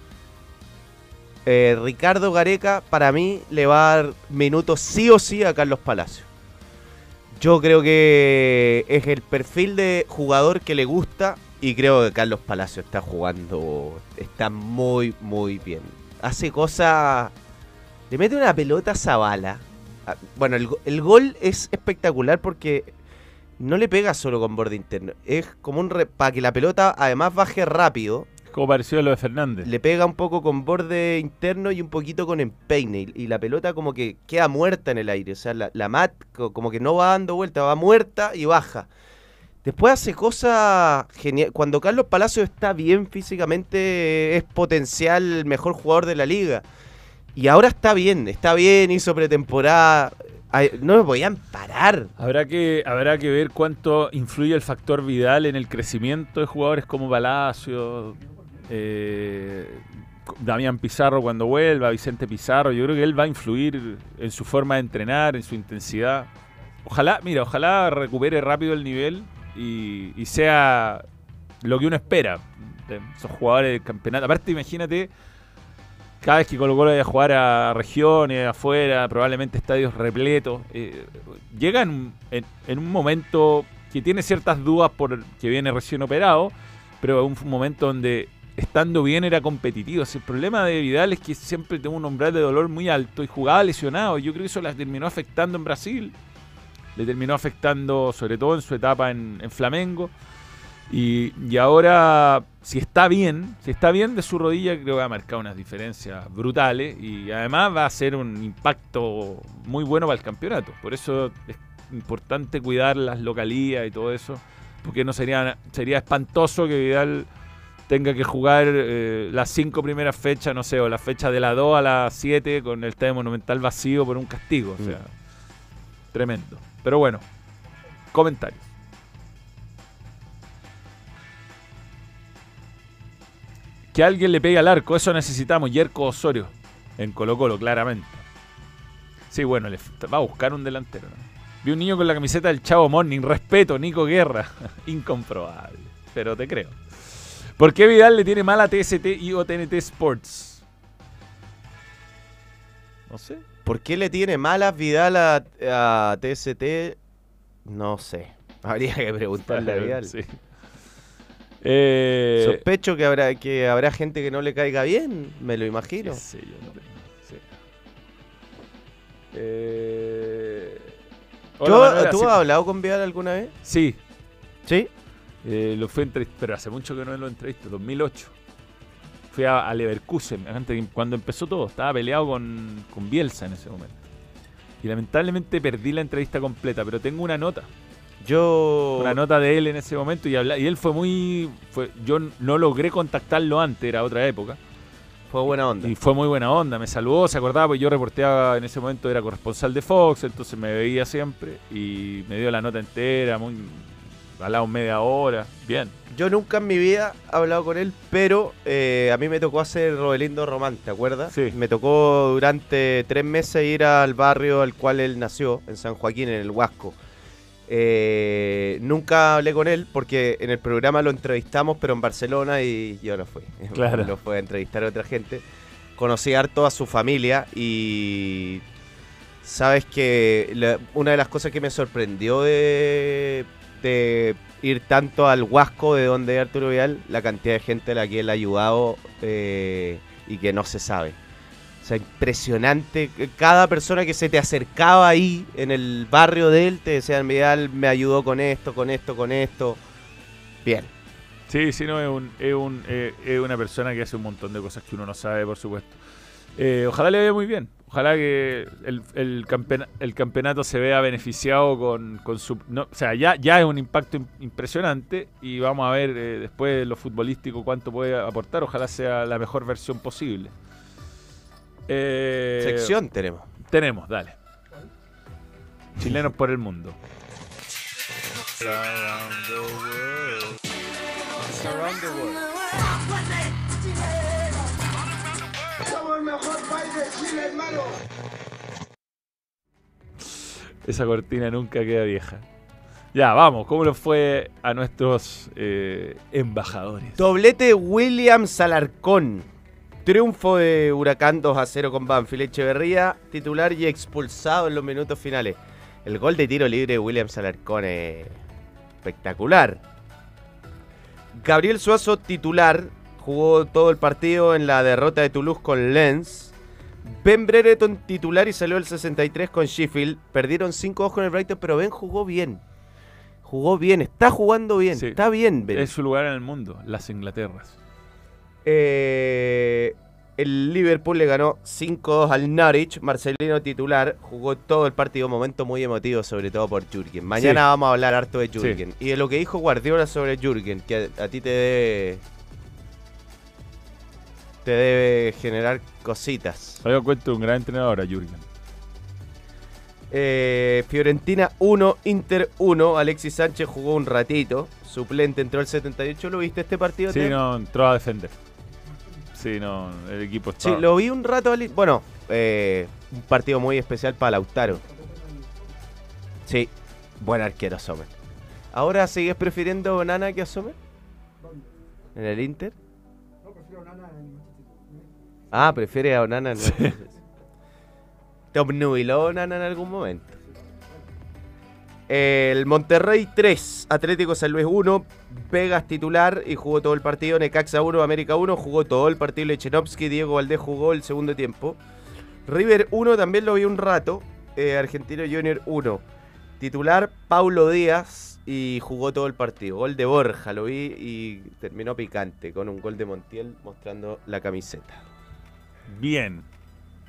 [SPEAKER 5] Eh, Ricardo Gareca, para mí, le va a dar minutos sí o sí a Carlos Palacio. Yo creo que es el perfil de jugador que le gusta y creo que Carlos Palacio está jugando, está muy, muy bien. Hace cosas... Le mete una pelota a Zabala. Ah, Bueno, el, el gol es espectacular porque no le pega solo con borde interno. Es como un... para que la pelota además baje rápido.
[SPEAKER 2] Como pareció a lo de Fernández.
[SPEAKER 5] Le pega un poco con borde interno y un poquito con empeine. Y, y la pelota como que queda muerta en el aire. O sea, la, la mat co- como que no va dando vuelta, va muerta y baja. Después hace cosas genial. Cuando Carlos Palacio está bien físicamente, es potencial el mejor jugador de la liga. Y ahora está bien, está bien, hizo pretemporada. No me podían parar.
[SPEAKER 2] Habrá que, habrá que ver cuánto influye el factor Vidal en el crecimiento de jugadores como Palacio, eh, Damián Pizarro cuando vuelva, Vicente Pizarro. Yo creo que él va a influir en su forma de entrenar, en su intensidad. Ojalá, mira, ojalá recupere rápido el nivel y, sea lo que uno espera esos jugadores del campeonato. Aparte, imagínate cada vez que Colo Colo vaya a jugar a regiones, afuera, probablemente estadios repletos, eh, llega en- en un momento que tiene ciertas dudas por que viene recién operado, pero es un momento donde estando bien era competitivo. El problema de Vidal es que siempre tuvo un umbral de dolor muy alto y jugaba lesionado. Yo creo que eso la terminó afectando en Brasil. Le terminó afectando sobre todo en su etapa en, en Flamengo. Y, y ahora, si está bien, si está bien de su rodilla, creo que va a marcar unas diferencias brutales y además va a ser un impacto muy bueno para el campeonato. Por eso es importante cuidar las localías y todo eso, porque no sería, sería espantoso que Vidal tenga que jugar eh, las cinco primeras fechas, no sé, o la fecha de la 2 a la 7 con el estadio monumental vacío por un castigo. O sea, tremendo. Pero bueno, comentarios. Que alguien le pegue al arco, eso necesitamos. Yerko Osorio en Colo Colo, claramente. Sí, bueno, le va a buscar un delantero. ¿no? Vi un niño con la camiseta del Chavo Morning. Respeto, Nico Guerra. Incomprobable, pero te creo. ¿Por qué Vidal le tiene mal a TST y o TNT Sports? No sé.
[SPEAKER 5] ¿Por qué le tiene malas Vidal a, a TST? No sé. Habría que preguntarle a Vidal.
[SPEAKER 2] Sí. Eh,
[SPEAKER 5] Sospecho que habrá, que habrá gente que no le caiga bien, me lo imagino.
[SPEAKER 2] sé yo, no sí. Eh, hola,
[SPEAKER 5] ¿Tú,
[SPEAKER 2] Manuela,
[SPEAKER 5] ¿tú
[SPEAKER 2] sí.
[SPEAKER 5] has hablado con Vidal alguna vez?
[SPEAKER 2] Sí.
[SPEAKER 5] ¿Sí?
[SPEAKER 2] Eh, lo fui pero hace mucho que no lo entrevisto, 2008. Fui a, a Leverkusen, antes cuando empezó todo, estaba peleado con, con Bielsa en ese momento. Y lamentablemente perdí la entrevista completa, pero tengo una nota.
[SPEAKER 5] Yo.
[SPEAKER 2] Una nota de él en ese momento y, habla- y él fue muy... Fue, yo no logré contactarlo antes, era otra época.
[SPEAKER 5] Fue buena onda.
[SPEAKER 2] Y fue muy buena onda, me saludó, se acordaba, porque yo reporteaba en ese momento, era corresponsal de Fox, entonces me veía siempre y me dio la nota entera, muy hablaba media hora, bien.
[SPEAKER 5] Yo nunca en mi vida he hablado con él, pero eh, a mí me tocó hacer Rodelindo Román, ¿te acuerdas?
[SPEAKER 2] Sí.
[SPEAKER 5] Me tocó durante tres meses ir al barrio al cual él nació, en San Joaquín, en el Huasco. Eh, nunca hablé con él porque en el programa lo entrevistamos, pero en Barcelona y yo no fui.
[SPEAKER 2] Claro.
[SPEAKER 5] Lo fue a entrevistar a otra gente. Conocí harto a su familia y sabes que la- una de las cosas que me sorprendió de, ir tanto al Huasco, de donde es Arturo Vidal, la cantidad de gente a la que él ha ayudado eh, y que no se sabe. O sea, impresionante. Cada persona que se te acercaba ahí en el barrio de él te decían, Vidal me ayudó con esto, con esto, con esto. Bien.
[SPEAKER 2] Sí, sí, no, es, un, es, un, eh, es una persona que hace un montón de cosas que uno no sabe, por supuesto. Eh, ojalá le vaya muy bien. Ojalá que el, el campena- el campeonato se vea beneficiado con, con su... no, o sea, ya, ya es un impacto im- impresionante y vamos a ver eh, después de lo futbolístico cuánto puede aportar. Ojalá sea la mejor versión posible. Eh,
[SPEAKER 5] Sección tenemos.
[SPEAKER 2] Tenemos, dale. Chilenos por el mundo.
[SPEAKER 10] Somos el mejor país de Chile, hermano.
[SPEAKER 2] Esa cortina nunca queda vieja. Ya, vamos. ¿Cómo nos fue a nuestros eh, embajadores?
[SPEAKER 5] Doblete Williams Alarcón. Triunfo de Huracán 2 a 0 con Banfield Echeverría, titular y expulsado en los minutos finales. El gol de tiro libre de Williams Alarcón es espectacular. Gabriel Suazo, titular, jugó todo el partido en la derrota de Toulouse con Lens. Ben Brereton, titular y salió el 63 con Sheffield. Perdieron 5-2 con el Brighton, pero Ben jugó bien. Jugó bien, está jugando bien,
[SPEAKER 2] Sí.
[SPEAKER 5] está bien Ben.
[SPEAKER 2] Es su lugar en el mundo, las Inglaterras.
[SPEAKER 5] Eh, el Liverpool le ganó 5-2 al Norwich. Marcelino titular jugó todo el partido. Momento muy emotivo, sobre todo por Jürgen. Mañana
[SPEAKER 2] Sí.
[SPEAKER 5] vamos a hablar harto de
[SPEAKER 2] Sí.
[SPEAKER 5] Jürgen. Y de lo que dijo Guardiola sobre Jürgen, que a, a ti te debe. Te debe generar cositas.
[SPEAKER 2] Cuenta de un gran entrenador, Jürgen.
[SPEAKER 5] Eh, Fiorentina 1, Inter 1. Alexis Sánchez jugó un ratito. Suplente entró el 78. ¿Lo viste este partido?
[SPEAKER 2] Sí, no, entró a defender. Sí, no, el equipo
[SPEAKER 5] Sí,
[SPEAKER 2] está...
[SPEAKER 5] lo vi un rato. Bueno, eh, un partido muy especial para Lautaro. Sí, buen arquero Sommer. ¿Ahora sigues prefiriendo Nana que a Sommer? ¿En el Inter? Ah, prefiere a Onana City. ¿Te obnubiló Onana en algún momento? El Monterrey 3, Atlético San Luis 1, Vegas titular y jugó todo el partido. Necaxa 1, América 1, jugó todo el partido. Lechenovsky, Diego Valdés jugó el segundo tiempo. River 1, también lo vi un rato. eh, Argentino Junior 1. Titular Paulo Díaz y jugó todo el partido. Gol de Borja, lo vi y terminó picante con un gol de Montiel mostrando la camiseta.
[SPEAKER 2] Bien.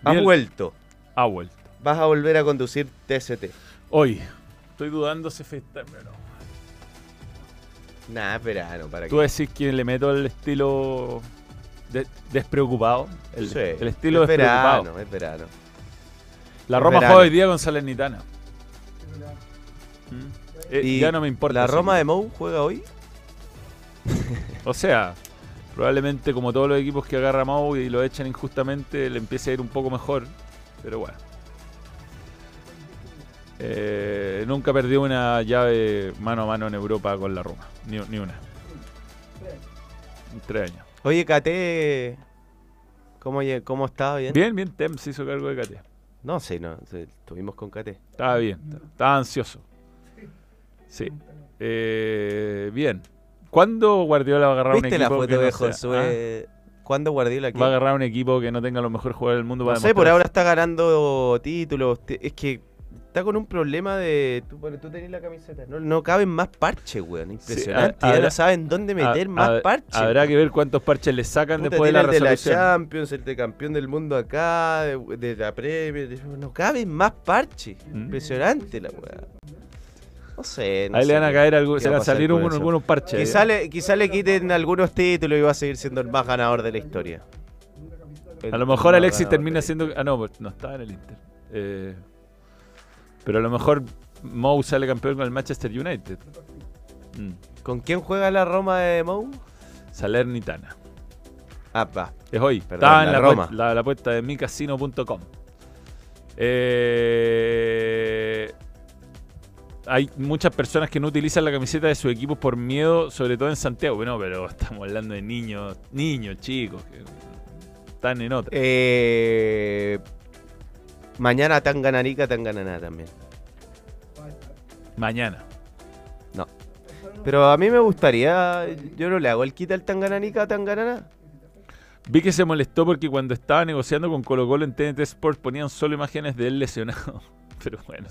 [SPEAKER 5] Has
[SPEAKER 2] Bien.
[SPEAKER 5] vuelto.
[SPEAKER 2] Ha vuelto.
[SPEAKER 5] Vas a volver a conducir TST.
[SPEAKER 2] Hoy. Estoy dudando si FaceTime o no.
[SPEAKER 5] Nah, es verano, ¿para
[SPEAKER 2] Tú
[SPEAKER 5] qué?
[SPEAKER 2] decís que le meto el estilo de- despreocupado. El,
[SPEAKER 5] Sí,
[SPEAKER 2] el estilo
[SPEAKER 5] es
[SPEAKER 2] despreocupado.
[SPEAKER 5] verano, es verano.
[SPEAKER 2] La Roma
[SPEAKER 5] verano.
[SPEAKER 2] juega hoy día con Salernitana. Mm. Eh,
[SPEAKER 5] Y
[SPEAKER 2] ya no me importa.
[SPEAKER 5] ¿La Roma de. Mou juega hoy?
[SPEAKER 2] O sea, probablemente como todos los equipos que agarra Mau y lo echan injustamente, le empiece a ir un poco mejor. Pero bueno. Eh, nunca perdió una llave mano a mano en Europa con la Roma. Ni, ni una. Tres años.
[SPEAKER 5] Oye, Cate, ¿cómo, cómo está? ¿Bien?
[SPEAKER 2] Bien, bien, Tem se hizo cargo de Cate.
[SPEAKER 5] No, sí, no, estuvimos con Cate.
[SPEAKER 2] Estaba bien, estaba ansioso. Sí. Eh, bien. ¿Cuándo Guardiola va a agarrar un
[SPEAKER 5] ¿Viste
[SPEAKER 2] equipo
[SPEAKER 5] la foto
[SPEAKER 2] que
[SPEAKER 5] de
[SPEAKER 2] no sea-
[SPEAKER 5] Josué? ¿Cuándo Guardiola
[SPEAKER 2] ah?
[SPEAKER 5] qué?
[SPEAKER 2] Va a agarrar un equipo que no tenga los mejores jugadores del mundo
[SPEAKER 5] No
[SPEAKER 2] para
[SPEAKER 5] sé, por ahora está ganando títulos. Es que está con un problema de. Tú, bueno, tú tenés la camiseta. No, no caben más parches, weón. Impresionante. ya no saben dónde meter más parches.
[SPEAKER 2] Habrá que ver cuántos parches le sacan
[SPEAKER 5] Puta,
[SPEAKER 2] después de la
[SPEAKER 5] el de la Champions, el de campeón del mundo acá, de, de la Premier. No caben más parches. Impresionante la weá. No sé. no.
[SPEAKER 2] Ahí le van a caer
[SPEAKER 5] qué
[SPEAKER 2] se
[SPEAKER 5] va
[SPEAKER 2] van
[SPEAKER 5] a
[SPEAKER 2] salir un- algunos parches.
[SPEAKER 5] Quizá le, quizá le quiten algunos títulos y va a seguir siendo el más ganador de la historia. El-
[SPEAKER 2] A lo mejor Alexis termina siendo. Ah, no, pues no estaba en el Inter. Eh, pero a lo mejor Mou sale campeón con el Manchester United. Mm.
[SPEAKER 5] ¿Con quién juega la Roma de Mou?
[SPEAKER 2] Salernitana.
[SPEAKER 5] Ah, va.
[SPEAKER 2] Es hoy.
[SPEAKER 5] Perdón,
[SPEAKER 2] Estaba en
[SPEAKER 5] la
[SPEAKER 2] la,
[SPEAKER 5] Roma.
[SPEAKER 2] la, la puerta de micasino.com. Eh, hay muchas personas que no utilizan la camiseta de su equipo por miedo, sobre todo en Santiago. Bueno, pero estamos hablando de niños, niños, chicos, que están en otra.
[SPEAKER 5] Eh, mañana Tangananica, Tangananá también.
[SPEAKER 2] Mañana.
[SPEAKER 5] No. Pero a mí me gustaría. Yo no le hago el quita al Tangananica a Tangananá.
[SPEAKER 2] Vi que se molestó porque cuando estaba negociando con Colo Colo en TNT Sports ponían solo imágenes de él lesionado. Pero bueno,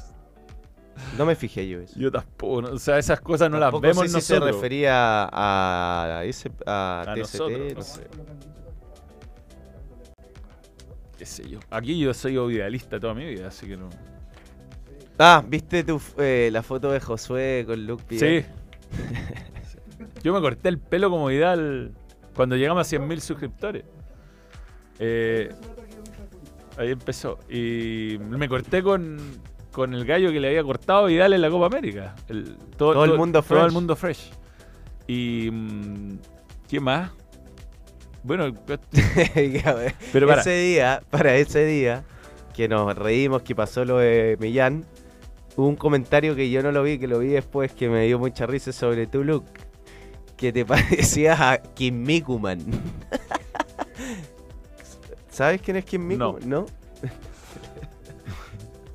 [SPEAKER 5] No me fijé yo eso.
[SPEAKER 2] yo tampoco. no- o sea, esas cosas no
[SPEAKER 5] Tampoco
[SPEAKER 2] las vemos
[SPEAKER 5] sé si se
[SPEAKER 2] nosotros.
[SPEAKER 5] refería a, ese, a,
[SPEAKER 2] A
[SPEAKER 5] TST,
[SPEAKER 2] nosotros,
[SPEAKER 5] no
[SPEAKER 2] no
[SPEAKER 5] sé.
[SPEAKER 2] qué sé yo. Aquí yo soy idealista toda mi vida, así que no.
[SPEAKER 5] Ah, ¿viste tu, f- eh, la foto de Josué con Luke Vidal?
[SPEAKER 2] Sí. Yo me corté el pelo como Vidal cuando llegamos a 100.000 suscriptores. Eh, ahí empezó. Y me corté con, con el gallo que le había cortado Vidal en la Copa América. El-
[SPEAKER 5] Todo el mundo
[SPEAKER 2] Todo el
[SPEAKER 5] fresh.
[SPEAKER 2] mundo fresh. Y. mm, ¿Qué más? Bueno, Pero para.
[SPEAKER 5] ese día, para ese día, que nos reímos, que pasó lo de Millán, hubo un comentario que yo no lo vi, que lo vi después, que me dio mucha risa sobre tu look. Que te parecías a Kim Mikuman. ¿Sabes quién es Kim Mikuman? No.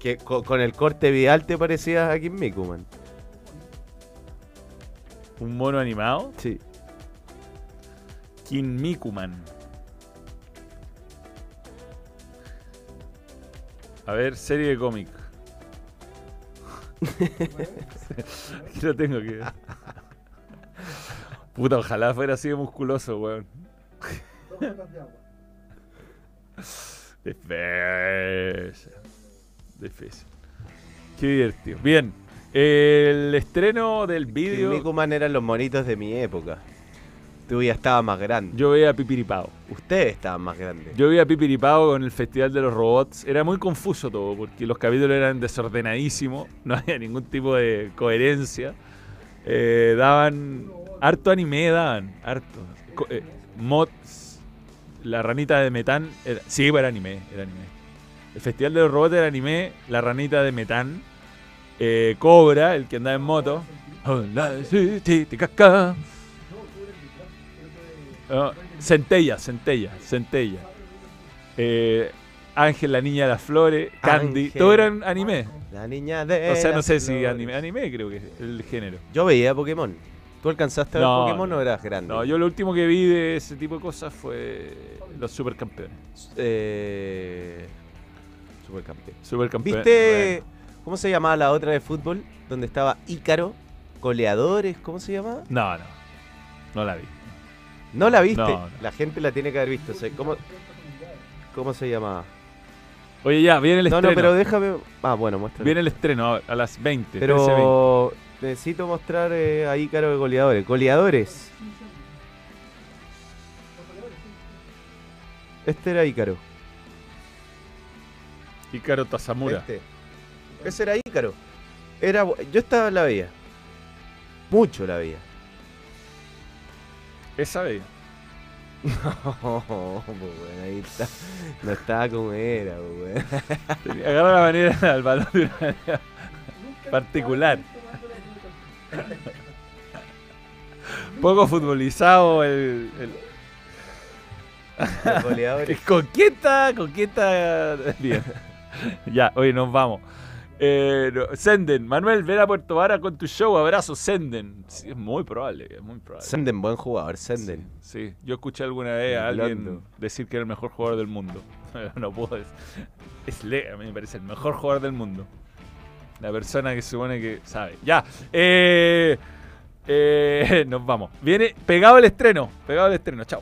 [SPEAKER 5] Que co- con, el corte vial te parecías a Kim Mikuman.
[SPEAKER 2] ¿Un mono animado?
[SPEAKER 5] Sí.
[SPEAKER 2] Kin Mikuman. A ver, serie de cómic. Aquí lo tengo que. Puta, ojalá fuera así de musculoso, weón. Difícil. Difícil. Qué divertido. Bien. El estreno del vídeo.
[SPEAKER 5] Mikuman eran los monitos de mi época. Tú ya estabas más grande.
[SPEAKER 2] Yo veía Pipiripao.
[SPEAKER 5] Ustedes estaban más grandes.
[SPEAKER 2] Yo vi a Pipiripao con el Festival de los Robots. Era muy confuso todo, porque los capítulos eran desordenadísimos, no había ningún tipo de coherencia. Eh, daban harto anime, daban harto. Co- eh, mods, la ranita de Metán, era, sí, era anime, era anime. El Festival de los Robots era anime, la ranita de Metán, eh, Cobra, el que andaba en moto. No, Centella, Centella, Centella. Eh, Ángel, la niña de las flores, Candy,
[SPEAKER 5] Ángel.
[SPEAKER 2] todo eran anime.
[SPEAKER 5] La niña de.
[SPEAKER 2] O sea, no sé si anime, anime creo que es el género.
[SPEAKER 5] Yo veía Pokémon. ¿Tú alcanzaste a ver Pokémon
[SPEAKER 2] no.
[SPEAKER 5] o eras grande?
[SPEAKER 2] No, yo lo último que vi de ese tipo de cosas fue los supercampeones.
[SPEAKER 5] Eh, Supercampeón.
[SPEAKER 2] Supercampeones.
[SPEAKER 5] ¿Viste cómo se llamaba la otra de fútbol? Donde estaba Ícaro, goleadores, ¿cómo se llamaba?
[SPEAKER 2] No, no. No la vi.
[SPEAKER 5] ¿No la viste?
[SPEAKER 2] No, no.
[SPEAKER 5] La gente la tiene que haber visto. o sea, ¿Cómo, cómo se llamaba?
[SPEAKER 2] Oye, ya, viene el
[SPEAKER 5] no,
[SPEAKER 2] estreno.
[SPEAKER 5] no, pero déjame. Ah, bueno, muestra.
[SPEAKER 2] Viene el estreno a, a las 20. 13:20.
[SPEAKER 5] Pero necesito mostrar eh, a Ícaro de goleadores. Goleadores. Este era Ícaro.
[SPEAKER 2] Ícaro Tazamura.
[SPEAKER 5] Este. Ese era Ícaro. Era, yo estaba la veía. Mucho la veía.
[SPEAKER 2] Esa veía.
[SPEAKER 5] No, pues, bueno, ahí está. No estaba como era, pues,
[SPEAKER 2] Agarra la manera al balón de una manera particular. Poco futbolizado el. el-
[SPEAKER 5] Los goleadores.
[SPEAKER 2] coqueta, coqueta. Bien. Ya, oye, nos vamos. Eh, no, Senden, Manuel, ven a Puerto Vara con tu show. Abrazo, Senden. Sí, es muy probable, es muy probable.
[SPEAKER 5] Senden, buen jugador, Senden.
[SPEAKER 2] Sí, yo escuché alguna vez a alguien decir que era el mejor jugador del mundo. no puedo decir. Es le, a mí me parece el mejor jugador del mundo. La persona que supone que sabe. Ya. Eh, eh, nos vamos. Viene pegado el estreno. Pegado el estreno. Chao.